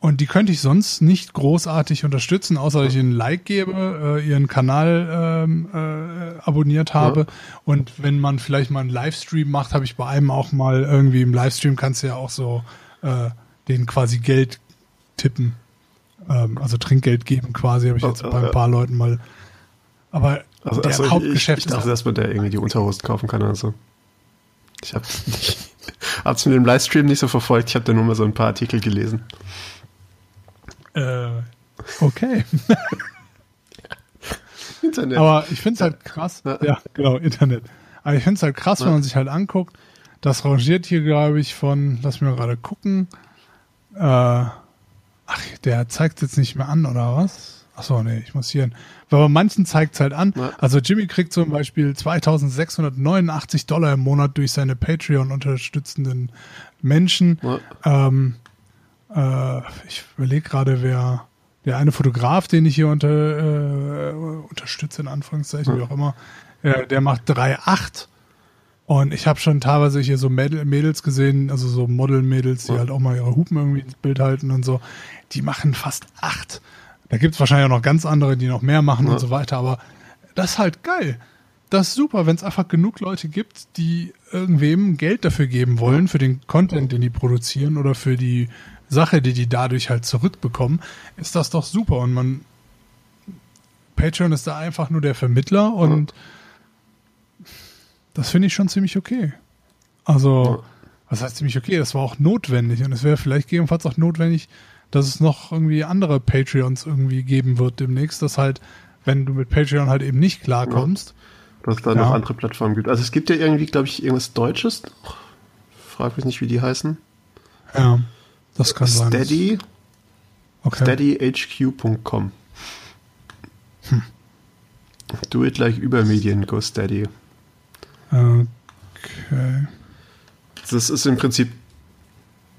und die könnte ich sonst nicht großartig unterstützen, außer dass ich ihnen ein Like gebe, äh, ihren Kanal ähm, äh, abonniert habe. Ja. Und wenn man vielleicht mal einen Livestream macht, habe ich bei einem auch mal irgendwie im Livestream kannst du ja auch so äh, den quasi Geld tippen. Ähm, also Trinkgeld geben quasi, habe ich jetzt oh, bei ein paar Leuten mal. Aber also, der also Hauptgeschäft ich, ich dachte, dass man da irgendwie die Unterhosen kaufen kann oder so. Ich habe es mit dem Livestream nicht so verfolgt. Ich habe da nur mal so ein paar Artikel gelesen. Äh, okay. Internet. Aber ich finde es halt krass. Ja, genau, Internet. Aber ich finde es halt krass, ja. wenn man sich halt anguckt. Das rangiert hier, glaube ich, von, lass mich mal gerade gucken. Äh, ach, der zeigt es jetzt nicht mehr an, oder was? Achso, nee, ich muss hier. Weil bei manchen zeigt es halt an. Ja. Also Jimmy kriegt zum Beispiel 2689 Dollar im Monat durch seine Patreon unterstützenden Menschen. Ja. Ähm, äh, ich überlege gerade, wer der eine Fotograf, den ich hier unter, äh, unterstütze, in Anführungszeichen, wie auch immer, äh, der macht 3,8. Und ich habe schon teilweise hier so Mädels gesehen, also so Model-Mädels, die halt auch mal ihre Hupen irgendwie ins Bild halten und so. Die machen fast 8. Da gibt es wahrscheinlich auch noch ganz andere, die noch mehr machen ja. und so weiter, aber das ist halt geil. Das ist super, wenn es einfach genug Leute gibt, die irgendwem Geld dafür geben wollen, für den Content, den die produzieren oder für die Sache, die die dadurch halt zurückbekommen, ist das doch super. Und man, Patreon ist da einfach nur der Vermittler und ja. Das finde ich schon ziemlich okay. Also, ja. was heißt ziemlich okay? Das war auch notwendig und es wäre vielleicht gegebenenfalls auch notwendig, dass es noch irgendwie andere Patreons irgendwie geben wird demnächst, dass halt, wenn du mit Patreon halt eben nicht klarkommst. Ja, dass es da noch andere Plattformen gibt. Also es gibt ja irgendwie, glaube ich, irgendwas Deutsches. Frag mich nicht, wie die heißen. Ja. Das kann sein. Steady. Okay. SteadyHQ.com. Hm. Do it like Übermedien, go steady. Okay. Das ist im Prinzip,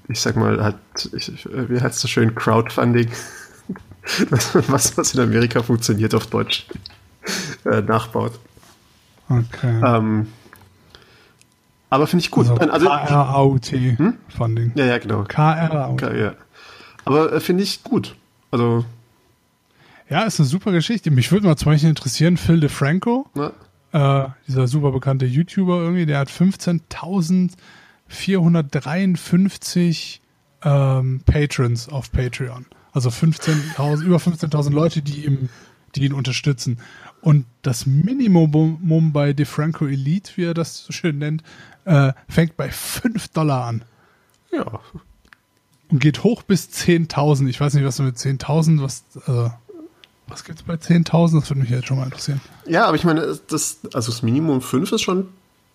ich sag mal, hat, ich, wie heißt es so schön, Crowdfunding. was, was in Amerika funktioniert, auf Deutsch äh, nachbaut. Okay. Ähm, aber finde ich gut. Also, also K-R-A-U-T hm? Funding. Ja, ja, genau. K-R-A-U-T. Ja. Aber äh, finde ich gut. Also. Ja, ist eine super Geschichte. Mich würde mal zum Beispiel interessieren, Phil DeFranco, äh, dieser super bekannte YouTuber irgendwie, der hat 15.453 ähm, Patrons auf Patreon. Also 15.000, über 15.000 Leute, die, ihm, die ihn unterstützen. Und das Minimum bei DeFranco Elite, wie er das so schön nennt, äh, fängt bei 5 Dollar an. Ja. Und geht hoch bis 10.000. Ich weiß nicht, was du mit 10.000, was, äh, was gibt's bei 10.000? Das würde mich jetzt schon mal interessieren. Ja, aber ich meine, das, also das Minimum 5 ist schon,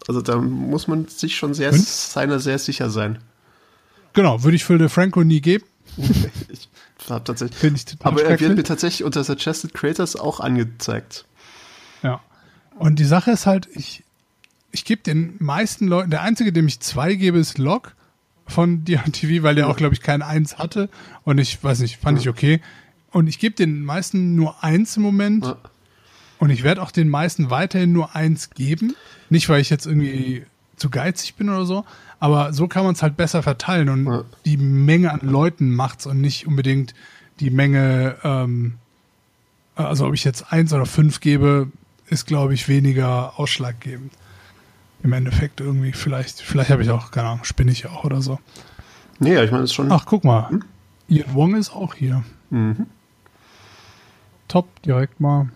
also da muss man sich schon sehr, fünf? seiner sehr sicher sein. Genau, würde ich für DeFranco nie geben. ich habe tatsächlich. aber er wird mir tatsächlich unter Suggested Creators auch angezeigt. Ja. Und die Sache ist halt, ich, ich gebe den meisten Leuten, der einzige, dem ich zwei gebe, ist Log von DRTV, weil der auch, glaube ich, kein Eins hatte. Und ich weiß nicht, fand ich okay. Und ich gebe den meisten nur eins im Moment. Ja. Und ich werde auch den meisten weiterhin nur eins geben. Nicht, weil ich jetzt irgendwie zu geizig bin oder so, aber so kann man es halt besser verteilen und ja. die Menge an Leuten macht's und nicht unbedingt die Menge, ähm, also ob ich jetzt eins oder fünf gebe, ist, glaube ich, weniger ausschlaggebend. Im Endeffekt irgendwie, vielleicht, vielleicht habe ich auch, keine Ahnung, spinne ich auch oder so. Nee, ja, ich meine, es ist schon. Ach, guck mal. Hm? Ian Wong ist auch hier. Mhm. Top, direkt mal.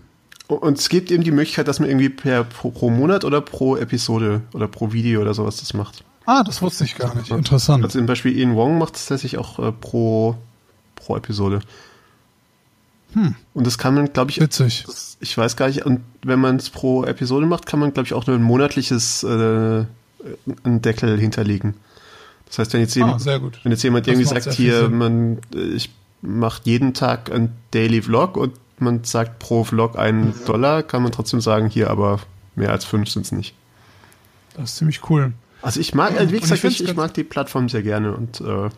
Und es gibt eben die Möglichkeit, dass man irgendwie per pro, pro, Monat oder pro Episode oder pro Video oder sowas das macht. Ah, das wusste ich gar nicht. Interessant. Also zum Beispiel Ian Wong macht es tatsächlich auch äh, pro, pro Episode. Hm. Und das kann man, glaube ich, Witzig. Das, ich weiß gar nicht, und wenn man es pro Episode macht, kann man, glaube ich, auch nur ein monatliches äh, einen Deckel hinterlegen. Das heißt, wenn jetzt jemand, ah, wenn jetzt jemand irgendwie sagt, hier, man, ich mache jeden Tag ein Daily Vlog und man sagt pro Vlog einen Dollar, kann man trotzdem sagen, hier aber mehr als fünf sind es nicht. Das ist ziemlich cool. Also ich mag, äh, wie gesagt, ich ich, ich, mag die Plattform sehr gerne und äh,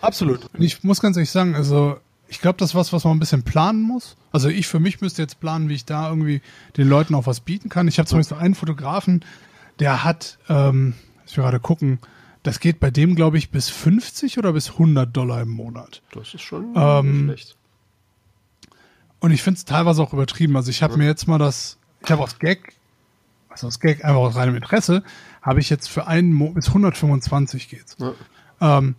Absolut. Und ich muss ganz ehrlich sagen, also ich glaube, das ist was, was man ein bisschen planen muss. Also ich für mich müsste jetzt planen, wie ich da irgendwie den Leuten auch was bieten kann. Ich habe zum Beispiel einen Fotografen, der hat, ähm, ich will gerade gucken, das geht bei dem, glaube ich, bis 50 oder bis 100 Dollar im Monat. das ist schon Ähm, schlecht. Und ich finde es teilweise auch übertrieben. Also ich habe mir jetzt mal das, ich habe aus Gag, also aus Gag, einfach aus reinem Interesse, habe ich jetzt für einen Mo bis 125 geht's. Ja. Ähm,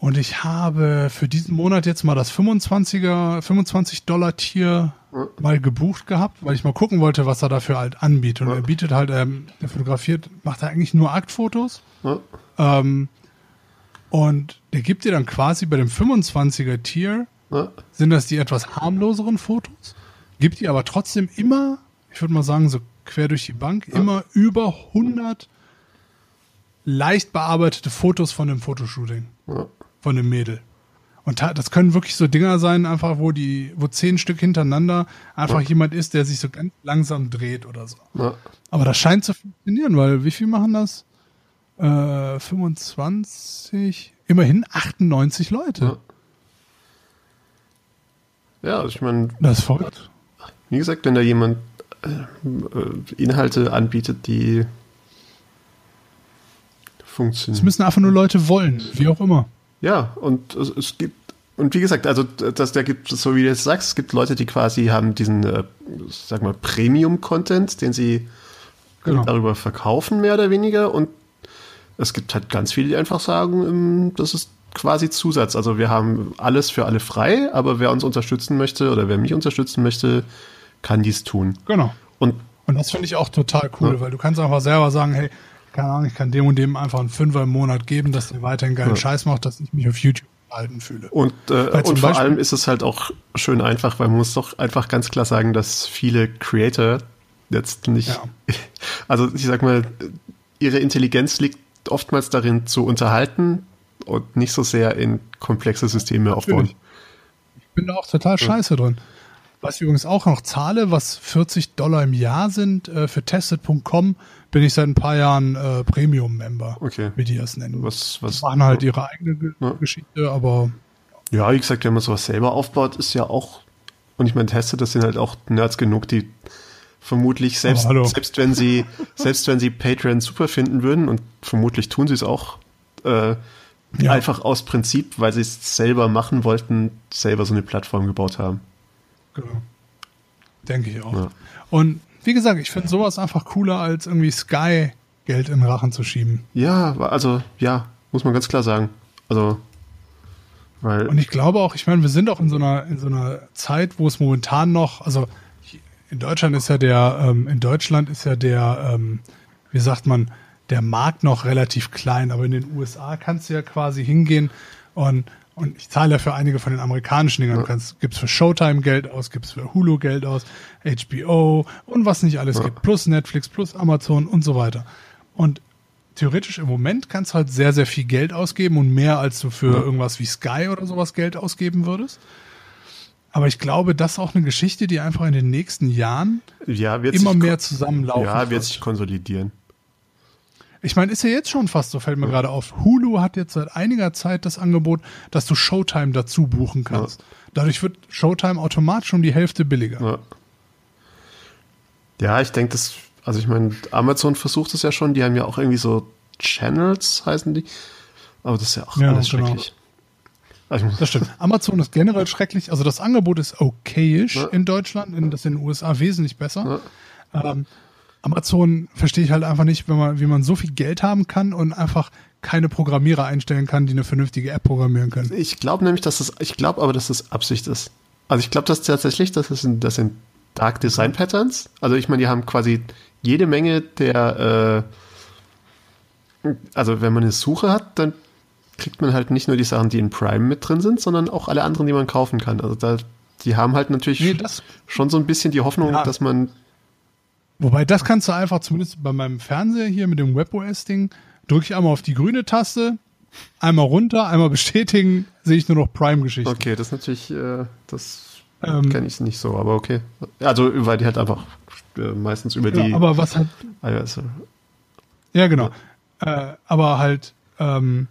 und ich habe für diesen Monat jetzt mal das 25er, 25 Dollar Tier Ja. mal gebucht gehabt, weil ich mal gucken wollte, was er dafür halt anbietet. Und Ja. er bietet halt, ähm, er fotografiert, macht er eigentlich nur Aktfotos. Ähm, und der gibt dir dann quasi bei dem 25er Tier Ja. sind das die etwas harmloseren Fotos, gibt die aber trotzdem immer, ich würde mal sagen, so quer durch die Bank, immer über 100 leicht bearbeitete Fotos von dem Fotoshooting, Ja. von dem Mädel. Und das können wirklich so Dinger sein, einfach wo die, wo zehn Stück hintereinander einfach jemand ist, der sich so ganz langsam dreht oder so. Ja. Aber das scheint zu funktionieren, weil wie viel machen das? Äh, 25, immerhin 98 Leute. Ja. Also ich meine, Das ist verrückt. wie gesagt, wenn da jemand äh, Inhalte anbietet, die Es funktionieren. müssen einfach nur Leute wollen, wie auch immer. Ja, und es, es gibt, und wie gesagt, also das, da gibt es, so wie du jetzt sagst, es gibt Leute, die quasi haben diesen, äh, sag mal, Premium-Content, den sie Genau. darüber verkaufen, mehr oder weniger. Und es gibt halt ganz viele, die einfach sagen, ähm, das ist quasi Zusatz. Also wir haben alles für alle frei, aber wer uns unterstützen möchte oder wer mich unterstützen möchte, kann dies tun. Genau. Und Und das finde ich auch total cool, Ja. weil du kannst einfach selber sagen, hey, keine Ahnung, ich kann dem und dem einfach einen Fünfer im Monat geben, dass der weiterhin geilen Ja. Scheiß macht, dass ich mich auf YouTube halten fühle. Und, äh, und vor allem ist es halt auch schön einfach, weil man muss doch einfach ganz klar sagen, dass viele Creator jetzt nicht, Ja. also ich sag mal, ihre Intelligenz liegt oftmals darin zu unterhalten und nicht so sehr in komplexe Systeme aufbauen. Natürlich. Ich bin da auch total scheiße drin. Was ich übrigens auch noch zahle, was 40 Dollar im Jahr sind, äh, für tested.com bin ich seit ein paar Jahren äh, Premium-Member, Okay. wie die das nennen. Was, Die was, machen halt ihre eigene Ge Ja. Geschichte, aber ja, wie gesagt, wenn man sowas selber aufbaut, ist ja auch, und ich meine, Teste, das sind halt auch Nerds genug, die vermutlich selbst, Oh, selbst wenn sie, selbst wenn sie Patreon super finden würden, und vermutlich tun sie es auch, äh, Ja. einfach aus Prinzip, weil sie es selber machen wollten, selber so eine Plattform gebaut haben. Genau. Denke ich auch. Ja. Und wie gesagt, ich finde sowas einfach cooler, als irgendwie Sky Geld in den Rachen zu schieben. Ja, also, ja, muss man ganz klar sagen. Also, weil, Und ich glaube auch, ich meine, wir sind auch in so einer, in so einer Zeit, wo es momentan noch, also in Deutschland ist ja der, ähm, in Deutschland ist ja der, ähm, wie sagt man, der Markt noch relativ klein, aber in den USA kannst du ja quasi hingehen und und ich zahle ja für einige von den amerikanischen Dingern. Du kannst, gibst für Showtime Geld aus, gibst für Hulu Geld aus, HBO und was nicht alles gibt. Plus Netflix, plus Amazon und so weiter. Und theoretisch im Moment kannst du halt sehr, sehr viel Geld ausgeben und mehr als du für irgendwas wie Sky oder sowas Geld ausgeben würdest. Aber ich glaube, das ist auch eine Geschichte, die einfach in den nächsten Jahren ja, immer mehr zusammenlaufen ja, wird. sich konsolidieren. Ich meine, ist ja jetzt schon fast so, fällt mir gerade auf. Hulu hat jetzt seit einiger Zeit das Angebot, dass du Showtime dazu buchen kannst. Dadurch wird Showtime automatisch um die Hälfte billiger. Ja, ja ich denke, das, also ich meine, Amazon versucht es ja schon, die haben ja auch irgendwie so Channels, heißen die. Aber das ist ja auch Ja, alles genau. schrecklich. Also Das stimmt. Amazon ist generell schrecklich. Also das Angebot ist okayisch Ja. in Deutschland, in, das in den USA wesentlich besser. Ähm, Amazon verstehe ich halt einfach nicht, wenn man, wie man so viel Geld haben kann und einfach keine Programmierer einstellen kann, die eine vernünftige App programmieren können. Ich glaube nämlich, dass das, ich glaube aber, dass das Absicht ist. Also ich glaube, dass tatsächlich, das sind, das sind Dark Design Patterns. Also ich meine, die haben quasi jede Menge der, äh, also wenn man eine Suche hat, dann kriegt man halt nicht nur die Sachen, die in Prime mit drin sind, sondern auch alle anderen, die man kaufen kann. Also da, die haben halt natürlich Nee, schon so ein bisschen die Hoffnung, Ja. dass man, Wobei, das kannst du einfach, zumindest bei meinem Fernseher hier mit dem WebOS-Ding, drücke ich einmal auf die grüne Taste, einmal runter, einmal bestätigen, sehe ich nur noch Prime-Geschichten. okay, das ist natürlich, äh, das Ähm, Kenne ich nicht so, aber okay. Also, weil die halt einfach äh, meistens über die ja, aber was halt, iOS. ja genau, äh, aber halt, ähm,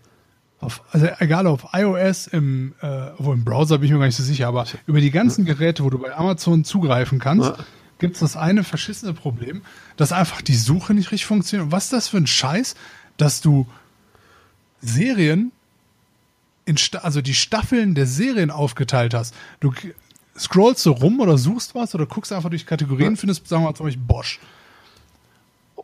auf, also egal auf iOS, im, äh, wo im Browser bin ich mir gar nicht so sicher, aber über die ganzen Geräte, wo du bei Amazon zugreifen kannst, Ja. Gibt es das eine verschissene Problem, dass einfach die Suche nicht richtig funktioniert. Und was ist das für ein Scheiß, dass du Serien, in also die Staffeln der Serien aufgeteilt hast. Du scrollst so rum oder suchst was oder guckst einfach durch Kategorien, findest, sagen wir mal zum Beispiel Bosch.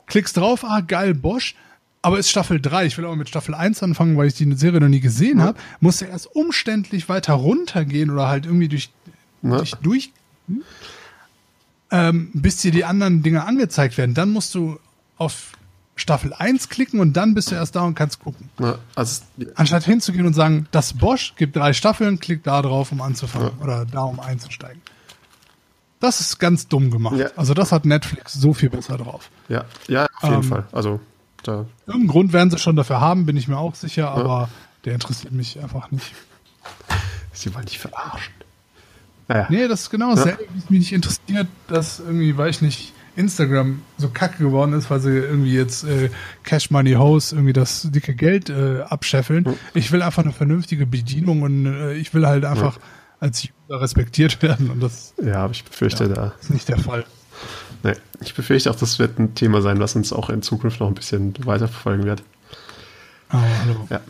Klickst drauf, ah geil, Bosch, aber ist Staffel 3. Ich will aber mit Staffel 1 anfangen, weil ich die Serie noch nie gesehen habe. Musst du erst umständlich weiter runtergehen oder halt irgendwie durch, Ne? durch, durch ähm, bis dir die anderen Dinge angezeigt werden. Dann musst du auf Staffel 1 klicken und dann bist du erst da und kannst gucken. Ja, also, Anstatt hinzugehen und sagen, das Bosch gibt drei Staffeln, klick da drauf, um anzufangen oder da, um einzusteigen. Das ist ganz dumm gemacht. Ja. Also das hat Netflix so viel besser drauf. ja, ja, auf jeden Ähm, Fall. Also, da, Irgendeinen Grund werden sie schon dafür haben, bin ich mir auch sicher, aber der interessiert mich einfach nicht. sie wollen dich verarschen. Naja, Nee, das ist genau dasselbe, wie es mich nicht interessiert, dass irgendwie, weiß ich nicht, Instagram so kacke geworden ist, weil sie irgendwie jetzt äh, Cash Money Host irgendwie das dicke Geld äh, abscheffeln. Ich will einfach eine vernünftige Bedienung und äh, ich will halt einfach als User respektiert werden und das ja, aber ich befürchte da. ist nicht der Fall. Nee, ich befürchte auch, das wird ein Thema sein, was uns auch in Zukunft noch ein bisschen weiter verfolgen wird. Aber hallo. Ja.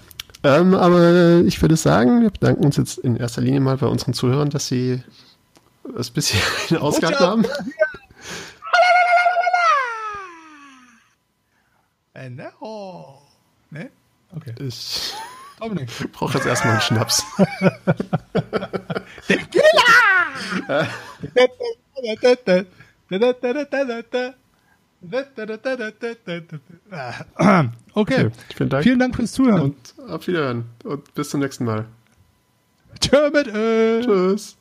Ähm, aber ich würde sagen, wir bedanken uns jetzt in erster Linie mal bei unseren Zuhörern, dass sie es bis hierhin ausgehalten haben. Äh, ne? Okay. Ich Dominik. brauche jetzt erstmal einen Schnaps. Okay. Okay, vielen Dank. Vielen Dank fürs Zuhören. Und auf Wiederhören. Und bis zum nächsten Mal. Tschö mit Ö. Tschüss.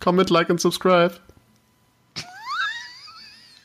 Comment, like und subscribe.